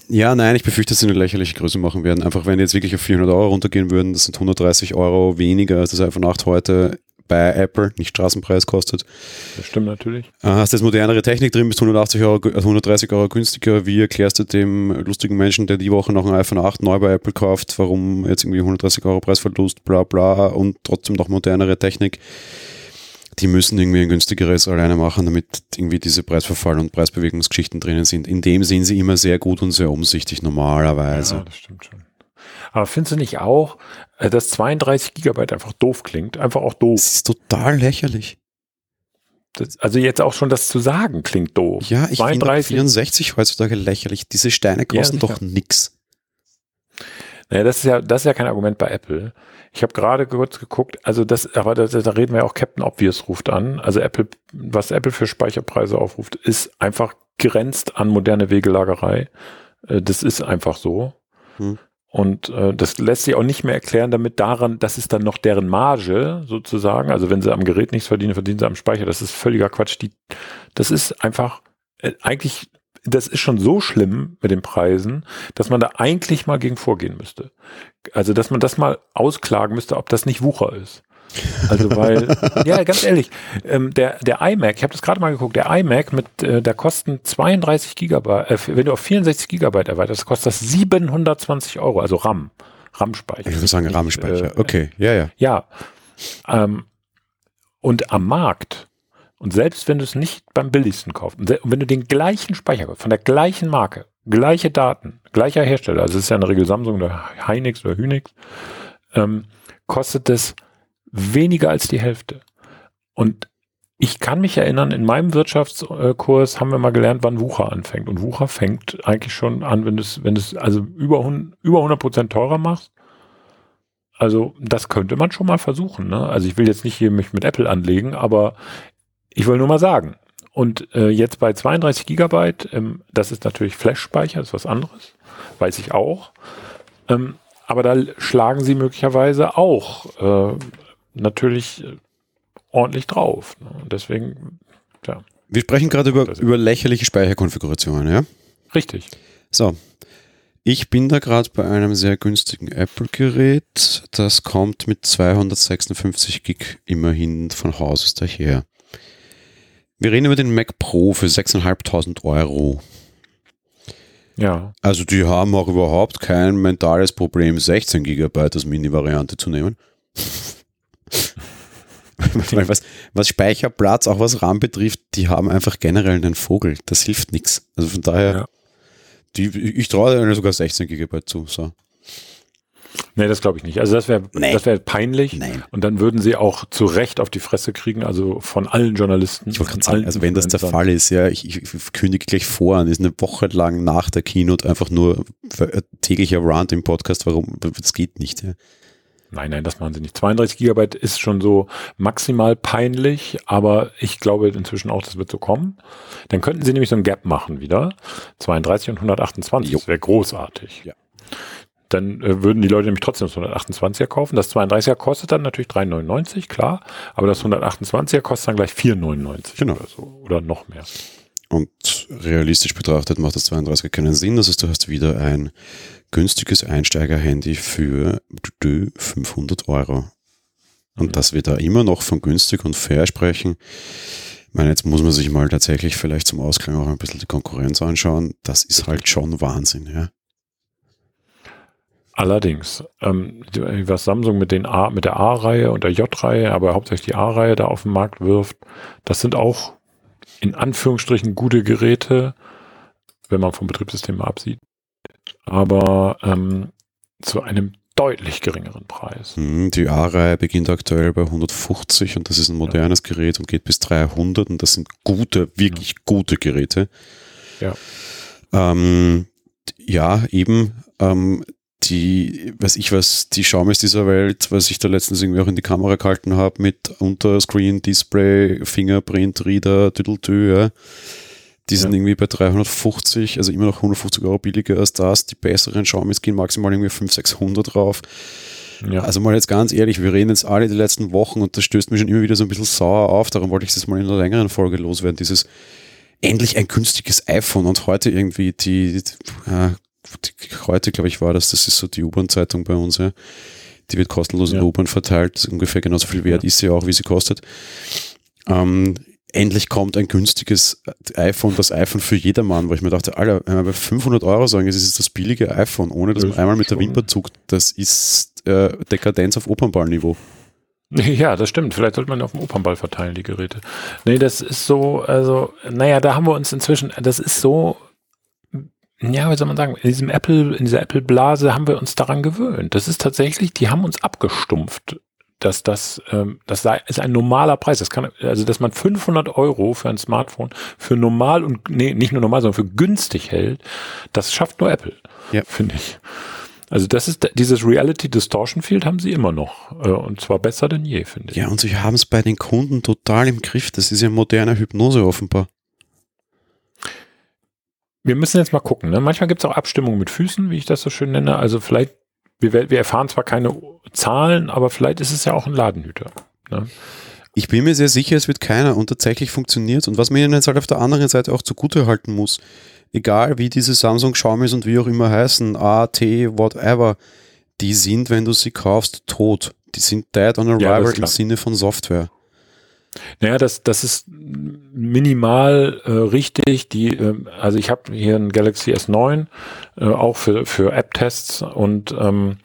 Ja, nein, ich befürchte, dass sie eine lächerliche Größe machen werden. Einfach wenn die jetzt wirklich auf 400 Euro runtergehen würden, das sind 130 Euro weniger als das iPhone 8 heute bei Apple nicht Straßenpreis kostet. Das stimmt natürlich. Äh, hast jetzt modernere Technik drin, bist 180 Euro, 130 Euro günstiger. Wie erklärst du dem lustigen Menschen, der die Woche noch ein iPhone 8 neu bei Apple kauft, warum jetzt irgendwie 130 Euro Preisverlust, bla bla und trotzdem noch modernere Technik? Die müssen irgendwie ein günstigeres alleine machen, damit irgendwie diese Preisverfall- und Preisbewegungsgeschichten drinnen sind. In dem sind sie immer sehr gut und sehr umsichtig normalerweise. Ja, das stimmt schon. Aber findest du nicht auch, äh, dass 32 Gigabyte einfach doof klingt? Einfach auch doof. Das ist total lächerlich. Das, also jetzt auch schon das zu sagen klingt doof. Ja, ich finde 64 heutzutage lächerlich. Diese Steine kosten ja, doch nix. Naja, das ist ja, das ist ja kein Argument bei Apple. Ich habe gerade kurz geguckt, also das, aber da, da reden wir ja auch Captain Obvious ruft an. Also Apple, was Apple für Speicherpreise aufruft, ist einfach grenzt an moderne Wegelagerei. Äh, das ist einfach so. Hm. Und äh, das lässt sich auch nicht mehr erklären damit daran, das ist dann noch deren Marge sozusagen. Also wenn sie am Gerät nichts verdienen, verdienen sie am Speicher. Das ist völliger Quatsch. Die, das ist einfach äh, eigentlich, das ist schon so schlimm mit den Preisen, dass man da eigentlich mal gegen vorgehen müsste. Also dass man das mal ausklagen müsste, ob das nicht Wucher ist. Also weil, [LAUGHS] ja, ganz ehrlich, ähm, der, der iMac, ich habe das gerade mal geguckt, der iMac mit äh, der kosten 32 Gigabyte, äh, wenn du auf 64 Gigabyte erweiterst, kostet das 720 Euro, also RAM, RAM-Speicher. Ich würde sagen RAM-Speicher, äh, okay, ja, ja. Ja, ähm, und am Markt, und selbst wenn du es nicht beim billigsten kaufst, und wenn du den gleichen Speicher kaufst, von der gleichen Marke, gleiche Daten, gleicher Hersteller, also es ist ja in der Regel Samsung oder Hynix oder Hynix, ähm, kostet es weniger als die Hälfte. Und ich kann mich erinnern, in meinem Wirtschaftskurs haben wir mal gelernt, wann Wucher anfängt. Und Wucher fängt eigentlich schon an, wenn du es, wenn es also über, über 100 Prozent teurer machst. Also das könnte man schon mal versuchen. Ne? Also ich will jetzt nicht hier mich mit Apple anlegen, aber ich will nur mal sagen. Und äh, jetzt bei 32 Gigabyte, ähm, das ist natürlich Flash-Speicher, ist was anderes, weiß ich auch. Ähm, aber da schlagen sie möglicherweise auch äh, natürlich äh, ordentlich drauf. Ne? Und deswegen, ja. Wir sprechen gerade über, über lächerliche Speicherkonfigurationen, ja? Richtig. So. Ich bin da gerade bei einem sehr günstigen Apple-Gerät. Das kommt mit 256 Gig immerhin von Haus aus daher. Wir reden über den Mac Pro für 6.500 Euro. Ja. Also die haben auch überhaupt kein mentales Problem, 16 GB als Mini-Variante zu nehmen. [LAUGHS] was, was Speicherplatz, auch was RAM betrifft, die haben einfach generell einen Vogel. Das hilft nichts. Also von daher, ja. die, ich traue denen sogar 16 GB zu. So. Nee, das glaube ich nicht. Also das wäre nee. das wäre peinlich. Nein. Und dann würden sie auch zu Recht auf die Fresse kriegen, also von allen Journalisten. Ich wollte gerade sagen, also wenn das der Fall ist, ja, ich, ich, kündige gleich vor an, ist eine Woche lang nach der Keynote einfach nur täglicher Rant im Podcast, warum, das geht nicht. Ja. Nein, nein, das machen sie nicht. 32 Gigabyte ist schon so maximal peinlich, aber ich glaube inzwischen auch, das wird so kommen. Dann könnten sie nämlich so ein Gap machen wieder. 32 und 128, jo. das wäre großartig. Ja. Dann äh, würden die Leute nämlich trotzdem das 128er kaufen. Das 32er kostet dann natürlich 3,99, klar. Aber das 128er kostet dann gleich 4,99 genau. oder so. Oder noch mehr. Und realistisch betrachtet macht das 32er keinen Sinn. Das heißt, du hast wieder ein günstiges Einsteiger-Handy für 500 Euro. Und dass wir da immer noch von günstig und fair sprechen, ich meine, jetzt muss man sich mal tatsächlich vielleicht zum Ausklang auch ein bisschen die Konkurrenz anschauen. Das ist halt schon Wahnsinn, ja. Allerdings, ähm, was Samsung mit, den A, mit der A-Reihe und der J-Reihe, aber hauptsächlich die A-Reihe da auf den Markt wirft, das sind auch in Anführungsstrichen gute Geräte, wenn man vom Betriebssystem mal absieht aber ähm, zu einem deutlich geringeren Preis. Hm, die A-Reihe beginnt aktuell bei 150 und das ist ein modernes ja. Gerät und geht bis 300 und das sind gute, wirklich ja. gute Geräte. Ja. Ähm, ja, eben, ähm, die, weiß ich was, die Xiaomis dieser Welt, was ich da letztens irgendwie auch in die Kamera gehalten habe mit Unterscreen, Display, Fingerprint, Reader, Tüdeltü, ja die sind ja. irgendwie bei 350, also immer noch 150 Euro billiger als das. Die besseren Xiaomis gehen maximal irgendwie 500, 600 drauf. Ja. Also mal jetzt ganz ehrlich, wir reden jetzt alle die letzten Wochen und das stößt mir schon immer wieder so ein bisschen sauer auf. Darum wollte ich das mal in einer längeren Folge loswerden. Dieses endlich ein günstiges iPhone und heute irgendwie die, die, äh, die heute glaube ich war das, das ist so die U-Bahn-Zeitung bei uns, ja. Die wird kostenlos in ja. der U-Bahn verteilt, ungefähr genauso viel wert ist sie auch, wie sie kostet. Ähm, endlich kommt ein günstiges iPhone, das iPhone für jedermann, weil ich mir dachte, Alter, wenn wir bei 500 Euro sagen, es ist das billige iPhone, ohne dass man einmal mit der Wimper zuckt, das ist äh, Dekadenz auf Opernballniveau. [LAUGHS] Ja, das stimmt. Vielleicht sollte man auf dem Opernball verteilen, die Geräte. Nee, das ist so, also, naja, da haben wir uns inzwischen, das ist so, ja, wie soll man sagen, in diesem Apple, in dieser Apple-Blase haben wir uns daran gewöhnt. Das ist tatsächlich, die haben uns abgestumpft dass das, ähm, das ist ein normaler Preis. Das kann, also, dass man 500 Euro für ein Smartphone für normal und, nee, nicht nur normal, sondern für günstig hält, das schafft nur Apple, ja. finde ich. Also das ist dieses Reality Distortion Field haben sie immer noch äh, und zwar besser denn je, finde ich. Ja, und sie haben es bei den Kunden total im Griff. Das ist ja moderne Hypnose offenbar. Wir müssen jetzt mal gucken. Ne? Manchmal gibt es auch Abstimmungen mit Füßen, wie ich das so schön nenne. Also vielleicht wir, wir erfahren zwar keine Zahlen, aber vielleicht ist es ja auch ein Ladenhüter. Ne? Ich bin mir sehr sicher, es wird keiner und tatsächlich funktioniert. Und was man ihnen jetzt halt auf der anderen Seite auch zugute halten muss, egal wie diese Samsung Xiaomis und wie auch immer heißen, A, T, whatever, die sind, wenn du sie kaufst, tot. Die sind dead on arrival ja, im Sinne von Software. Naja, das, das ist minimal äh, richtig. Die, äh, also ich habe hier ein Galaxy S9, äh, auch für, für App-Tests und ähm,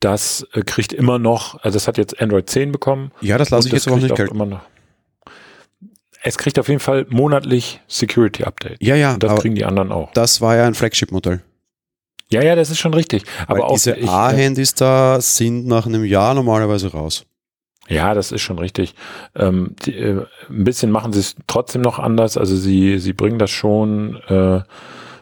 das äh, kriegt immer noch, also das hat jetzt Android 10 bekommen. Ja, das lasse ich jetzt auch nicht gelten. Immer noch. Es kriegt auf jeden Fall monatlich Security Update. Ja, ja. Und das kriegen die anderen auch. Das war ja ein Flagship-Modell. Ja, ja, das ist schon richtig. Aber Weil auch diese A-Handys da sind nach einem Jahr normalerweise raus. Ja, das ist schon richtig. Ähm, die, äh, ein bisschen machen sie es trotzdem noch anders. Also sie, sie bringen das schon, äh,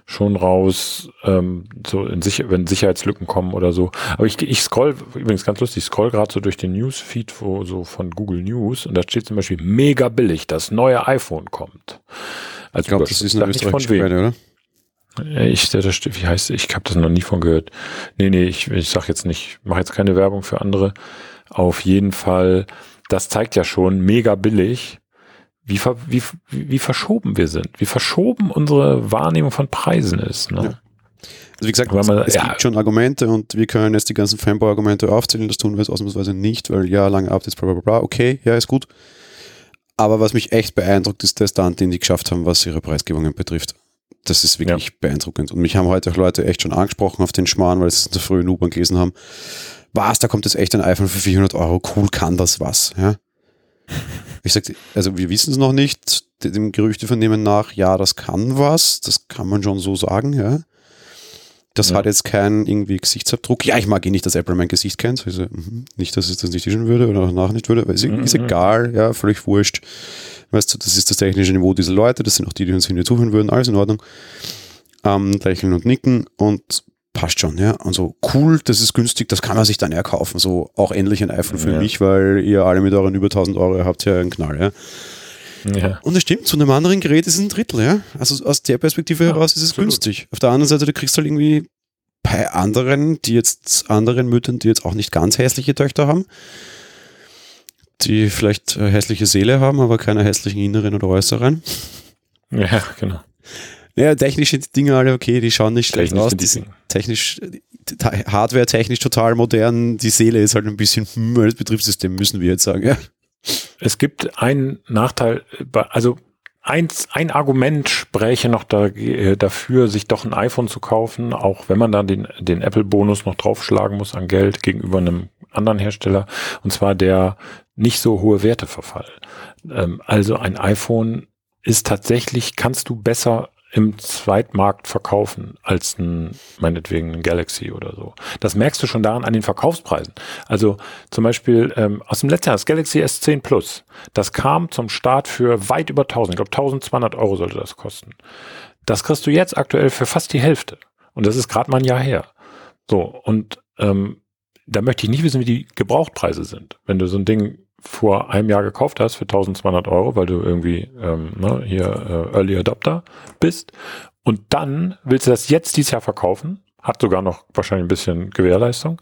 schon raus, ähm, so in Sicher wenn Sicherheitslücken kommen oder so. Aber ich, ich scroll, übrigens ganz lustig, ich scroll gerade so durch den Newsfeed wo, so von Google News und da steht zum Beispiel mega billig, das neue iPhone kommt. Also ich glaube, das ist eine österreichische Quelle, oder? Ich, das, wie heißt, ich habe das noch nie von gehört. Nee, nee, ich, ich sag jetzt nicht, mache jetzt keine Werbung für andere. Auf jeden Fall, das zeigt ja schon mega billig, wie, ver, wie, wie verschoben wir sind, wie verschoben unsere Wahrnehmung von Preisen ist. Ne? Ja. Also wie gesagt, man, es ja. gibt schon Argumente und wir können jetzt die ganzen Fanboy-Argumente aufzählen, das tun wir jetzt ausnahmsweise nicht, weil ja, lange Updates, bla bla bla, okay, ja, ist gut. Aber was mich echt beeindruckt, ist der Stand, den die geschafft haben, was ihre Preisgebungen betrifft. Das ist wirklich ja. beeindruckend. Und mich haben heute auch Leute echt schon angesprochen auf den Schmarrn, weil sie es in der frühen U-Bahn gelesen haben was, da kommt jetzt echt ein iPhone für 400 Euro, cool, kann das was, ja. Ich sag, also wir wissen es noch nicht, dem Gerüchte vernehmen nach, ja, das kann was, das kann man schon so sagen, ja. Das ja. hat jetzt keinen irgendwie Gesichtsabdruck. Ja, ich mag eh nicht, dass Apple mein Gesicht kennt. Also, nicht, dass es das nicht tischen würde oder danach nicht würde, weil es mhm. ist egal, ja, völlig wurscht. Weißt du, das ist das technische Niveau dieser Leute, das sind auch die, die uns hier zuhören würden, alles in Ordnung. Ähm, lächeln und nicken und passt schon, ja. Und so, cool, das ist günstig, das kann man sich dann erkaufen. So, auch endlich ein iPhone für ja. mich, weil ihr alle mit euren über 1000 Euro habt ja einen Knall, ja. Ja. Und es stimmt, zu einem anderen Gerät ist es ein Drittel, ja. Also aus der Perspektive ja, heraus ist es absolut. günstig. Auf der anderen Seite, du kriegst halt irgendwie bei anderen, die jetzt, anderen Müttern, die jetzt auch nicht ganz hässliche Töchter haben, die vielleicht äh, hässliche Seele haben, aber keine hässlichen inneren oder äußeren. Ja, genau. Naja, technische Dinge alle okay, die schauen nicht schlecht aus. Die sind technisch, hardware-technisch total modern. Die Seele ist halt ein bisschen, hm, das Betriebssystem müssen wir jetzt sagen, ja. Es gibt einen Nachteil, also eins, ein Argument spräche noch da, äh, dafür, sich doch ein iPhone zu kaufen, auch wenn man dann den, den Apple-Bonus noch draufschlagen muss an Geld gegenüber einem anderen Hersteller, und zwar der nicht so hohe Werteverfall. Ähm, also ein iPhone ist tatsächlich, kannst du besser im Zweitmarkt verkaufen als ein, meinetwegen ein Galaxy oder so. Das merkst du schon daran an den Verkaufspreisen. Also zum Beispiel ähm, aus dem letzten Jahr, das Galaxy S10 Plus, das kam zum Start für weit über 1000, ich glaube 1200 Euro sollte das kosten. Das kriegst du jetzt aktuell für fast die Hälfte. Und das ist gerade mal ein Jahr her. So, und ähm, da möchte ich nicht wissen, wie die Gebrauchtpreise sind. Wenn du so ein Ding vor einem Jahr gekauft hast für 1200 Euro, weil du irgendwie ähm, ne, hier äh, Early Adopter bist und dann willst du das jetzt dieses Jahr verkaufen, hat sogar noch wahrscheinlich ein bisschen Gewährleistung,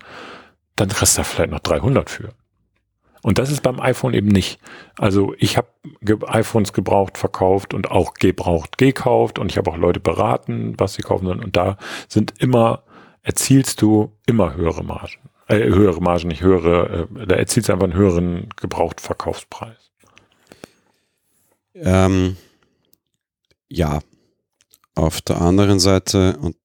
dann kriegst du da vielleicht noch 300 für. Und das ist beim iPhone eben nicht. Also ich habe iPhones gebraucht, verkauft und auch gebraucht gekauft und ich habe auch Leute beraten, was sie kaufen sollen. Und da sind immer, erzielst du immer höhere Margen äh, höhere Margen, nicht höhere, äh, da erzielt es einfach einen höheren Gebrauchtverkaufspreis. Ähm, ja, auf der anderen Seite, und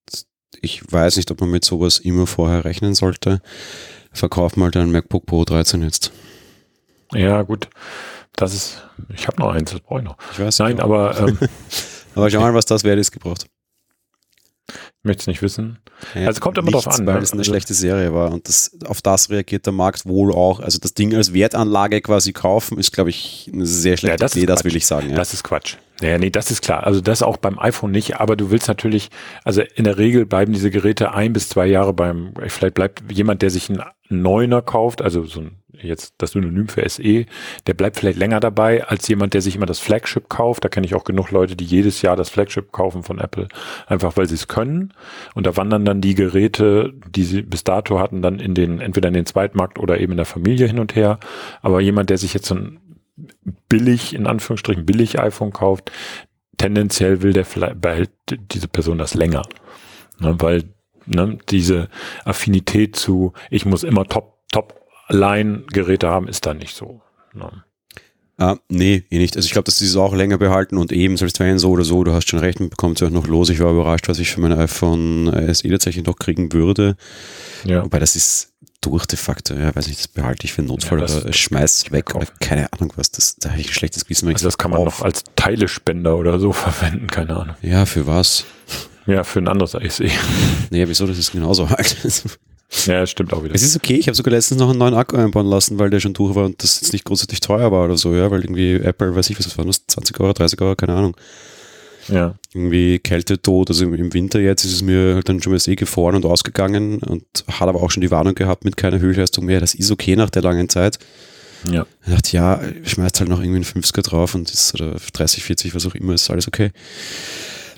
ich weiß nicht, ob man mit sowas immer vorher rechnen sollte, verkauf mal dein MacBook Pro 13 jetzt. Ja, gut. Das ist, ich habe noch eins, das brauche ich noch. Ich weiß Nein, aber. Ähm, [LAUGHS] aber schau mal, was das wert ist gebraucht. Ich möchte es nicht wissen. Ja, also kommt immer drauf an. Weil ne? es eine also, schlechte Serie war und das, auf das reagiert der Markt wohl auch. Also das Ding als Wertanlage quasi kaufen, ist, glaube ich, eine sehr schlechte ja, das Idee, das will ich sagen. Ja. Das ist Quatsch. Naja, nee, das ist klar. Also das auch beim iPhone nicht, aber du willst natürlich, also in der Regel bleiben diese Geräte ein bis zwei Jahre beim, vielleicht bleibt jemand, der sich einen Neuner kauft, also so ein jetzt das Synonym für SE, der bleibt vielleicht länger dabei als jemand, der sich immer das Flagship kauft. Da kenne ich auch genug Leute, die jedes Jahr das Flagship kaufen von Apple, einfach weil sie es können. Und da wandern dann die Geräte, die sie bis dato hatten, dann in den, entweder in den Zweitmarkt oder eben in der Familie hin und her. Aber jemand, der sich jetzt so ein billig, in Anführungsstrichen billig iPhone kauft, tendenziell will der vielleicht, behält diese Person das länger. Ne, weil ne, diese Affinität zu, ich muss immer top, top Line-Geräte haben, ist da nicht so. Ne? Ah, nee, eh nicht. Also ich glaube, dass die es auch länger behalten und eben, selbst wenn so oder so, du hast schon recht, man bekommt es auch noch los. Ich war überrascht, was ich für mein iPhone SE tatsächlich noch kriegen würde. Ja. Wobei das ist durch de facto, ja, weiß nicht, das behalte ich für einen Notfall ja, oder schmeiß es weg oder keine Ahnung was. Das, da habe ich ein schlechtes Gewissen. Also das kann man noch als Teilespender oder so [LAUGHS] verwenden, keine Ahnung. Ja, für was? Ja, für ein anderes SE. Naja, wieso, das ist genauso halt. [LAUGHS] Ja, stimmt auch wieder. Es ist okay, ich habe sogar letztens noch einen neuen Akku einbauen lassen, weil der schon durch war und das jetzt nicht großartig teuer war oder so, ja, weil irgendwie Apple, weiß ich was, das war, 20 Euro, 30 Euro, keine Ahnung. Ja. Irgendwie Kältetod, also im Winter jetzt ist es mir halt dann schon mal sehr gefroren und ausgegangen und hat aber auch schon die Warnung gehabt mit keiner Höchstleistung mehr. Das ist okay nach der langen Zeit. Ja. Ich dachte, ja, schmeißt halt noch irgendwie einen 50er drauf und ist oder 30, 40, was auch immer, ist alles okay.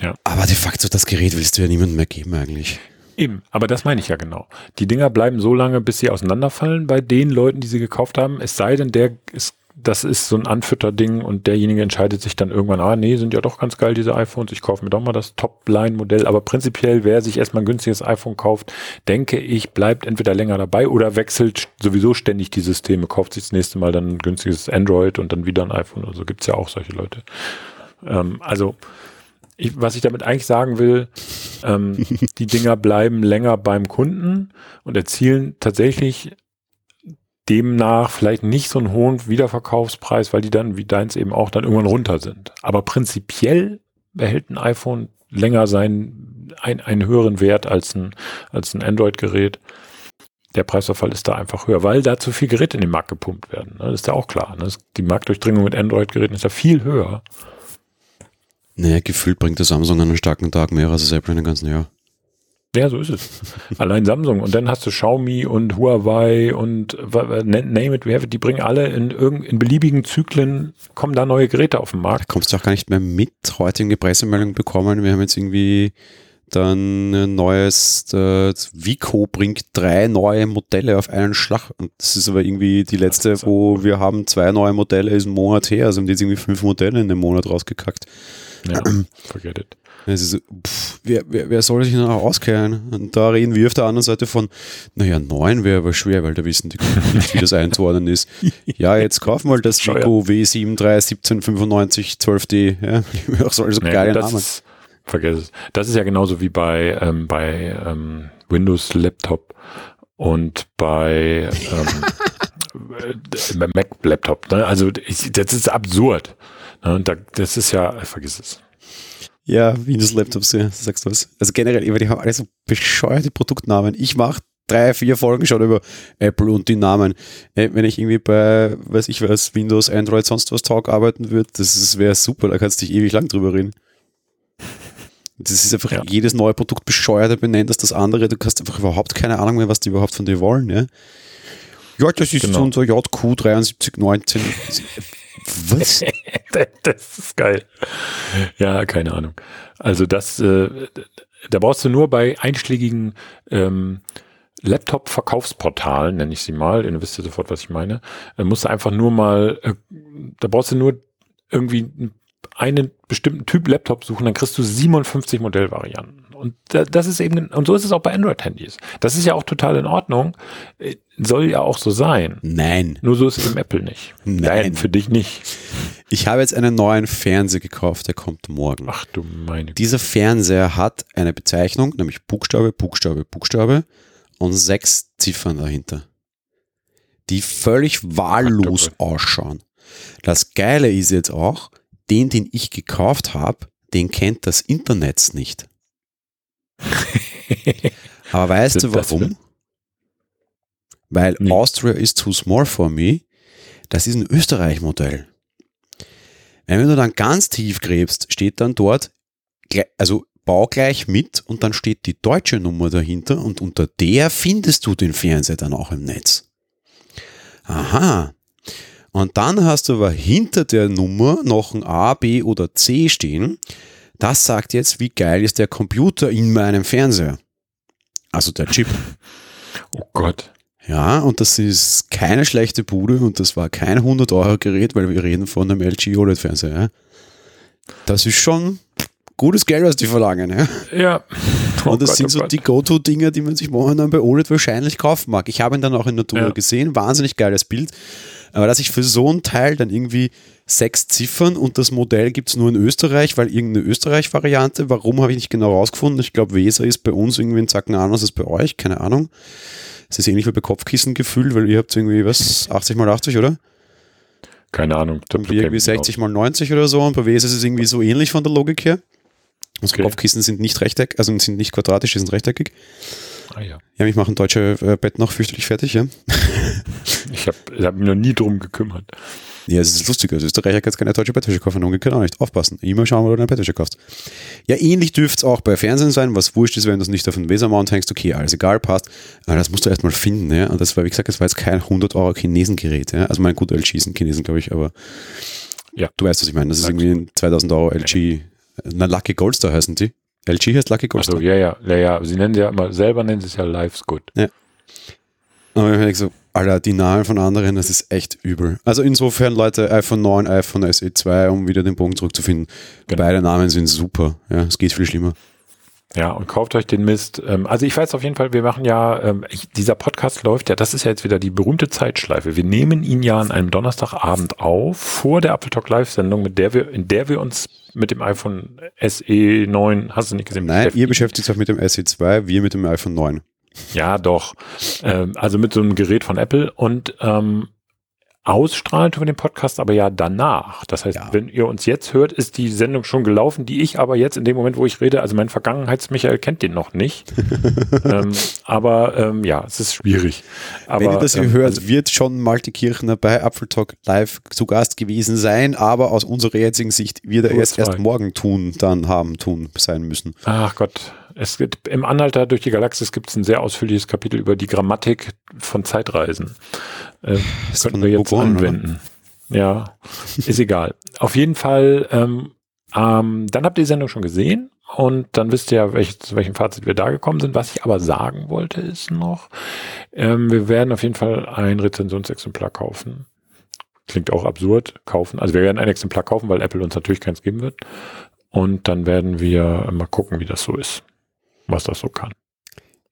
Ja. Aber de facto, das Gerät willst du ja niemandem mehr geben eigentlich. Eben, aber das meine ich ja genau. Die Dinger bleiben so lange, bis sie auseinanderfallen bei den Leuten, die sie gekauft haben. Es sei denn, der ist, das ist so ein Anfütterding und derjenige entscheidet sich dann irgendwann, ah nee, sind ja doch ganz geil diese iPhones, ich kaufe mir doch mal das Top-Line-Modell. Aber prinzipiell, wer sich erstmal ein günstiges iPhone kauft, denke ich, bleibt entweder länger dabei oder wechselt sowieso ständig die Systeme, kauft sich das nächste Mal dann ein günstiges Android und dann wieder ein iPhone. Also gibt's ja auch solche Leute. Ähm, also ich, was ich damit eigentlich sagen will, ähm, [LAUGHS] die Dinger bleiben länger beim Kunden und erzielen tatsächlich demnach vielleicht nicht so einen hohen Wiederverkaufspreis, weil die dann, wie deins eben auch, dann irgendwann runter sind. Aber prinzipiell behält ein iPhone länger seinen, ein, einen höheren Wert als ein, als ein Android-Gerät. Der Preisverfall ist da einfach höher, weil da zu viel Geräte in den Markt gepumpt werden. Das ist ja auch klar. Ne? Die Marktdurchdringung mit Android-Geräten ist ja viel höher. Naja, gefühlt bringt der Samsung einen starken Tag mehr als das Apple in den ganzen Jahr. Ja, so ist es. [LAUGHS] Allein Samsung und dann hast du Xiaomi und Huawei und name it, die bringen alle in, in beliebigen Zyklen, kommen da neue Geräte auf den Markt. Da kommst du auch gar nicht mehr mit. Heute eine Pressemeldung bekommen. Wir haben jetzt irgendwie dann ein neues, äh, Vico bringt drei neue Modelle auf einen Schlag. Und das ist aber irgendwie die letzte, wo wir haben zwei neue Modelle, ist ein Monat her. Also haben die jetzt irgendwie fünf Modelle in dem Monat rausgekackt. Ja, [CLEARS THROAT] forget it. Es ist, pff, wer, wer, wer soll sich noch auskennen? Und da reden wir auf der anderen Seite von, naja, neun wäre aber schwer, weil da wissen die nicht, wie das [LAUGHS] einzuordnen ist. Ja, jetzt kauf mal das Vico W731795 12D. Ja, [LAUGHS] soll so naja, geile Namen. Ist, vergiss es. Das ist ja genauso wie bei, ähm, bei ähm, Windows Laptop und bei ähm, [LAUGHS] Mac Laptop. Ne? Also ich, das ist absurd. Ne? Da, das ist ja, vergiss es. Ja, Windows-Laptops, ja, sagst du was. Also generell, die haben alle so bescheuerte Produktnamen. Ich mache drei, vier Folgen schon über Apple und die Namen. Äh, wenn ich irgendwie bei, weiß ich was, Windows, Android, sonst was Talk arbeiten würde, das wäre super, da kannst du dich ewig lang drüber reden. Das ist einfach ja. jedes neue Produkt bescheuerter benennt als das andere. Du hast einfach überhaupt keine Ahnung mehr, was die überhaupt von dir wollen. Ja, ja das ist genau. unser JQ 7319. Was? [LAUGHS] das ist geil. Ja, keine Ahnung. Also das, äh, da brauchst du nur bei einschlägigen ähm, Laptop-Verkaufsportalen, nenne ich sie mal, ihr wisst ja sofort, was ich meine, äh, musst du einfach nur mal, äh, da brauchst du nur irgendwie einen bestimmten Typ Laptop suchen, dann kriegst du 57 Modellvarianten. Und das ist eben, und so ist es auch bei Android-Handys. Das ist ja auch total in Ordnung. Äh, soll ja auch so sein. Nein. Nur so ist es im Apple nicht. Nein. Nein. für dich nicht. Ich habe jetzt einen neuen Fernseher gekauft, der kommt morgen. Ach du meine. Dieser Fernseher hat eine Bezeichnung, nämlich Buchstabe, Buchstabe, Buchstabe und sechs Ziffern dahinter, die völlig wahllos ausschauen. Das Geile ist jetzt auch, den, den ich gekauft habe, den kennt das Internet nicht. [LAUGHS] Aber weißt du warum? Weil nee. Austria is too small for me. Das ist ein Österreich-Modell. Wenn du dann ganz tief gräbst, steht dann dort, also baugleich mit und dann steht die deutsche Nummer dahinter und unter der findest du den Fernseher dann auch im Netz. Aha. Und dann hast du aber hinter der Nummer noch ein A, B oder C stehen. Das sagt jetzt, wie geil ist der Computer in meinem Fernseher. Also der Chip. [LAUGHS] Oh Gott. Ja, und das ist keine schlechte Bude und das war kein 100 Euro Gerät, weil wir reden von einem LG OLED Fernseher. Ja. Das ist schon gutes Geld, was die verlangen. Ja. ja. [LAUGHS] Oh und das Gott, sind oh so Gott. die Go-To-Dinger, die man sich momentan bei OLED wahrscheinlich kaufen mag. Ich habe ihn dann auch in Natur ja. gesehen, wahnsinnig geiles Bild. Aber dass ich für so ein Teil dann irgendwie sechs Ziffern und das Modell gibt es nur in Österreich, weil irgendeine Österreich-Variante, warum habe ich nicht genau rausgefunden? Ich glaube, Weser ist bei uns irgendwie ein Zacken anders als bei euch, keine Ahnung. Es ist ähnlich wie bei Kopfkissen gefühlt, weil ihr habt irgendwie was, 80 mal 80, oder? Keine Ahnung. Und irgendwie 60 mal 90 oder so und bei Weser ist es irgendwie so ähnlich von der Logik her. Unsere okay. Kopfkissen sind nicht rechteckig, also sind nicht quadratisch, die sind rechteckig. Ah ja. Ja, mich machen deutsche äh, Betten noch fürchterlich fertig, ja. ich habe hab mich noch nie drum gekümmert. Ja, es ist lustig. Als Österreicher kannst keine deutsche Bettwäsche kaufen, umgekehrt auch nicht. Aufpassen. Immer schauen, wo du deine Bettwäsche kaufst. Ja, ähnlich dürfte es auch bei Fernsehen sein, was wurscht ist, wenn du es nicht auf den Wesermount hängst. Okay, alles egal, passt. Aber das musst du erstmal finden. Ja? Und das war, wie gesagt, das war jetzt kein 100 Euro Chinesengerät. Ja? Also mein gut LG sind Chinesen, glaube ich, aber ja. du weißt, was ich meine. Das ist irgendwie ein 2000 Euro LG. Na, Lucky Goldstar heißen die. LG heißt Lucky Goldstar. Also, ja, ja, ja, ja. Sie nennen sie ja immer, selber nennen sie es ja Life's Good. Ja. Aber ich so, Alter, die Namen von anderen, das ist echt übel. Also insofern, Leute, iPhone 9, iPhone SE 2, um wieder den Bogen zurückzufinden. Genau. Beide Namen sind super. Ja, es geht viel schlimmer. Ja, und kauft euch den Mist. Ähm, also ich weiß auf jeden Fall, wir machen ja, ähm, dieser Podcast läuft ja, das ist ja jetzt wieder die berühmte Zeitschleife. Wir nehmen ihn ja an einem Donnerstagabend auf, vor der Apple Talk Live-Sendung, mit der wir, in der wir uns mit dem iPhone SE 9, hast du nicht gesehen? Nein, ihr beschäftigt euch mit dem SE 2, wir mit dem iPhone 9. Ja, doch. Ähm, also mit so einem Gerät von Apple und ähm, ausstrahlen tun wir den Podcast aber ja danach. Das heißt, ja. wenn ihr uns jetzt hört, ist die Sendung schon gelaufen, die ich aber jetzt in dem Moment, wo ich rede, also mein Vergangenheitsmichael kennt den noch nicht. [LAUGHS] ähm, aber ähm, ja, es ist schwierig. Aber, wenn ihr das ähm, hört, also, wird schon Malte Kirchner bei Apfeltalk live zu Gast gewesen sein, aber aus unserer jetzigen Sicht wird er erst, erst morgen tun, dann haben, tun, sein müssen. Ach Gott. Es gibt im Anhalter durch die Galaxis gibt es ein sehr ausführliches Kapitel über die Grammatik von Zeitreisen. Äh, das könnten wir jetzt Bogon, anwenden. Oder? Ja, ist egal. Auf jeden Fall, ähm, ähm, dann habt ihr die Sendung schon gesehen und dann wisst ihr ja, welch, zu welchem Fazit wir da gekommen sind. Was ich aber sagen wollte, ist noch, ähm, wir werden auf jeden Fall ein Rezensionsexemplar kaufen. Klingt auch absurd, kaufen. Also wir werden ein Exemplar kaufen, weil Apple uns natürlich keins geben wird. Und dann werden wir mal gucken, wie das so ist, was das so kann.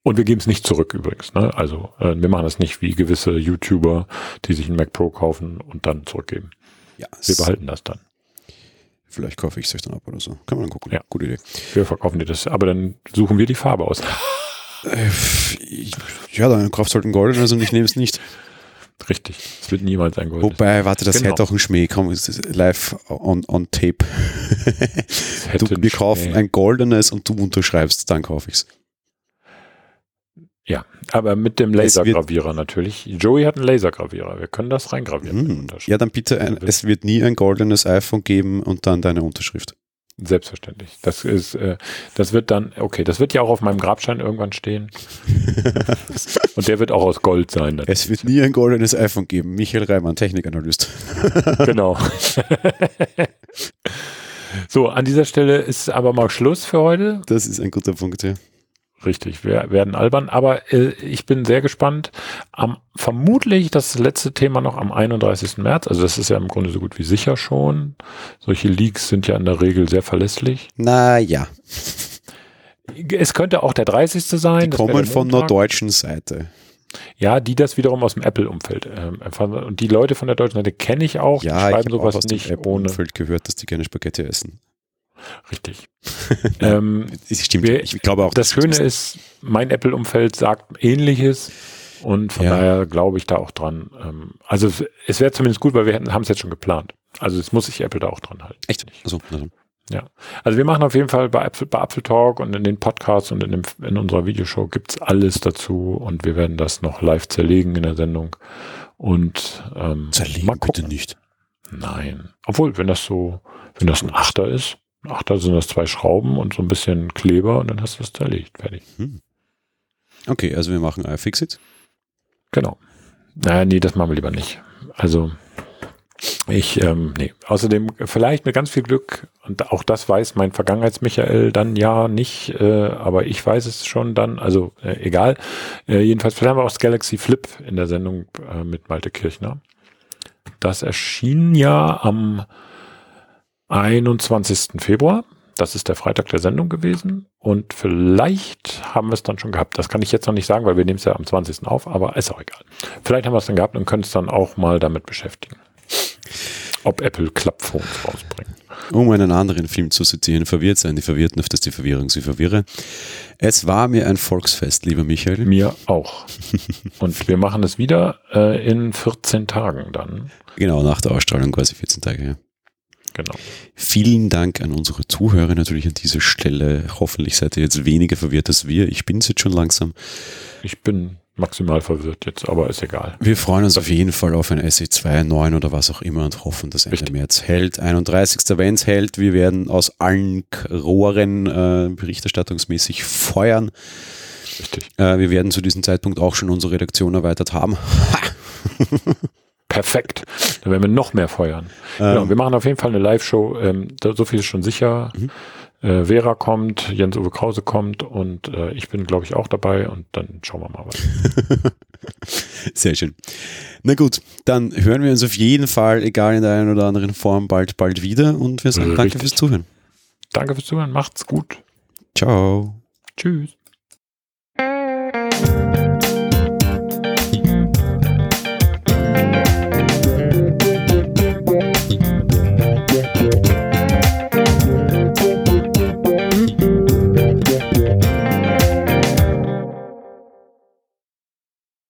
Und wir geben es nicht zurück übrigens. Ne? Also äh, wir machen das nicht wie gewisse YouTuber, die sich ein Mac Pro kaufen und dann zurückgeben. Ja, wir behalten das dann. Vielleicht kaufe ich es euch dann ab oder so. Kann man dann gucken. Ja. Gute Idee. Wir verkaufen dir das. Aber dann suchen wir die Farbe aus. Äh, ja, dann kauft halt ein goldenes also und ich nehme es nicht. [LAUGHS] Richtig. Es wird niemals ein goldenes. Wobei, warte, das genau. hätte auch ein Schmäh. Komm, es ist live on, on tape. du, wir kaufen ein goldenes und du unterschreibst, dann kaufe ich es. Ja, aber mit dem Lasergravierer natürlich. Joey hat einen Lasergravierer. Wir können das reingravieren. Hm. Ja, dann bitte, ein, es wird nie ein goldenes iPhone geben und dann deine Unterschrift. Selbstverständlich. Das ist, äh, das wird dann, okay, das wird ja auch auf meinem Grabstein irgendwann stehen. [LAUGHS] und der wird auch aus Gold sein. Es wird nie ein goldenes iPhone geben. Michael Reimann, Technikanalyst. [LAUGHS] genau. [LAUGHS] so, an dieser Stelle ist aber mal Schluss für heute. Das ist ein guter Punkt, ja. Richtig, wir werden albern, aber äh, ich bin sehr gespannt. Am, vermutlich das letzte Thema noch am 31. März, also das ist ja im Grunde so gut wie sicher schon. Solche Leaks sind ja in der Regel sehr verlässlich. Naja. Es könnte auch der 30. sein. Die kommen von der deutschen Seite. Ja, die das wiederum aus dem Apple-Umfeld ähm, empfangen. Und die Leute von der deutschen Seite kenne ich auch. Ja, die schreiben ich sowas auch aus nicht dem ohne. Umfeld gehört, dass die gerne Spaghetti essen. Richtig. [LAUGHS] ähm, stimmt. Wir, ich glaube auch. Das Schöne ist, mein Apple-Umfeld sagt Ähnliches. Und von ja. daher glaube ich da auch dran. Ähm, also es wäre zumindest gut, weil wir haben es jetzt schon geplant. Also es muss sich Apple da auch dran halten. Echt? Also, also. Ja. Also wir machen auf jeden Fall bei Apple, bei Apple Talk und in den Podcasts und in, dem, in unserer Videoshow gibt's alles dazu und wir werden das noch live zerlegen in der Sendung. Und ähm, zerlegen bitte nicht. Nein. Obwohl, wenn das so, wenn das ein Achter ist, Ach, da sind das zwei Schrauben und so ein bisschen Kleber und dann hast du es zerlegt. Fertig. Hm. Okay, also wir machen iFixit. Genau. Naja, nee, das machen wir lieber nicht. Also ich, ähm, nee. Außerdem vielleicht mit ganz viel Glück, und auch das weiß mein Vergangenheits-Michael dann ja nicht, äh, aber ich weiß es schon dann, also äh, egal. Äh, jedenfalls, vielleicht haben wir auch das Galaxy Flip in der Sendung äh, mit Malte Kirchner. Das erschien ja am 21. Februar. Das ist der Freitag der Sendung gewesen. Und vielleicht haben wir es dann schon gehabt. Das kann ich jetzt noch nicht sagen, weil wir nehmen es ja am 20. auf, aber ist auch egal. Vielleicht haben wir es dann gehabt und können es dann auch mal damit beschäftigen. Ob Apple Klappphones rausbringt. Um einen anderen Film zu zitieren, verwirrt sein, die Verwirrten, auf das die Verwirrung sie verwirre. Es war mir ein Volksfest, lieber Michael. Mir auch. [LAUGHS] und wir machen es wieder äh, in 14 Tagen dann. Genau, nach der Ausstrahlung quasi 14 Tage, ja. Genau. Vielen Dank an unsere Zuhörer natürlich an dieser Stelle. Hoffentlich seid ihr jetzt weniger verwirrt als wir. Ich bin es jetzt schon langsam. Ich bin maximal verwirrt jetzt, aber ist egal. Wir freuen uns auf jeden Fall auf ein SE2, 9 oder was auch immer und hoffen, dass Ende Richtig. März hält. 31. wenn es hält. Wir werden aus allen Rohren äh, berichterstattungsmäßig feuern. Richtig. Äh, wir werden zu diesem Zeitpunkt auch schon unsere Redaktion erweitert haben. [LAUGHS] Perfekt. Dann werden wir noch mehr feuern. Ähm. Genau, wir machen auf jeden Fall eine Live-Show. Ähm, so viel ist schon sicher. Mhm. Äh, Vera kommt, Jens-Uwe Krause kommt und äh, ich bin, glaube ich, auch dabei und dann schauen wir mal was. [LAUGHS] Sehr schön. Na gut, dann hören wir uns auf jeden Fall, egal in der einen oder anderen Form, bald, bald wieder und wir sagen Richtig. danke fürs Zuhören. Danke fürs Zuhören, macht's gut. Ciao. Tschüss.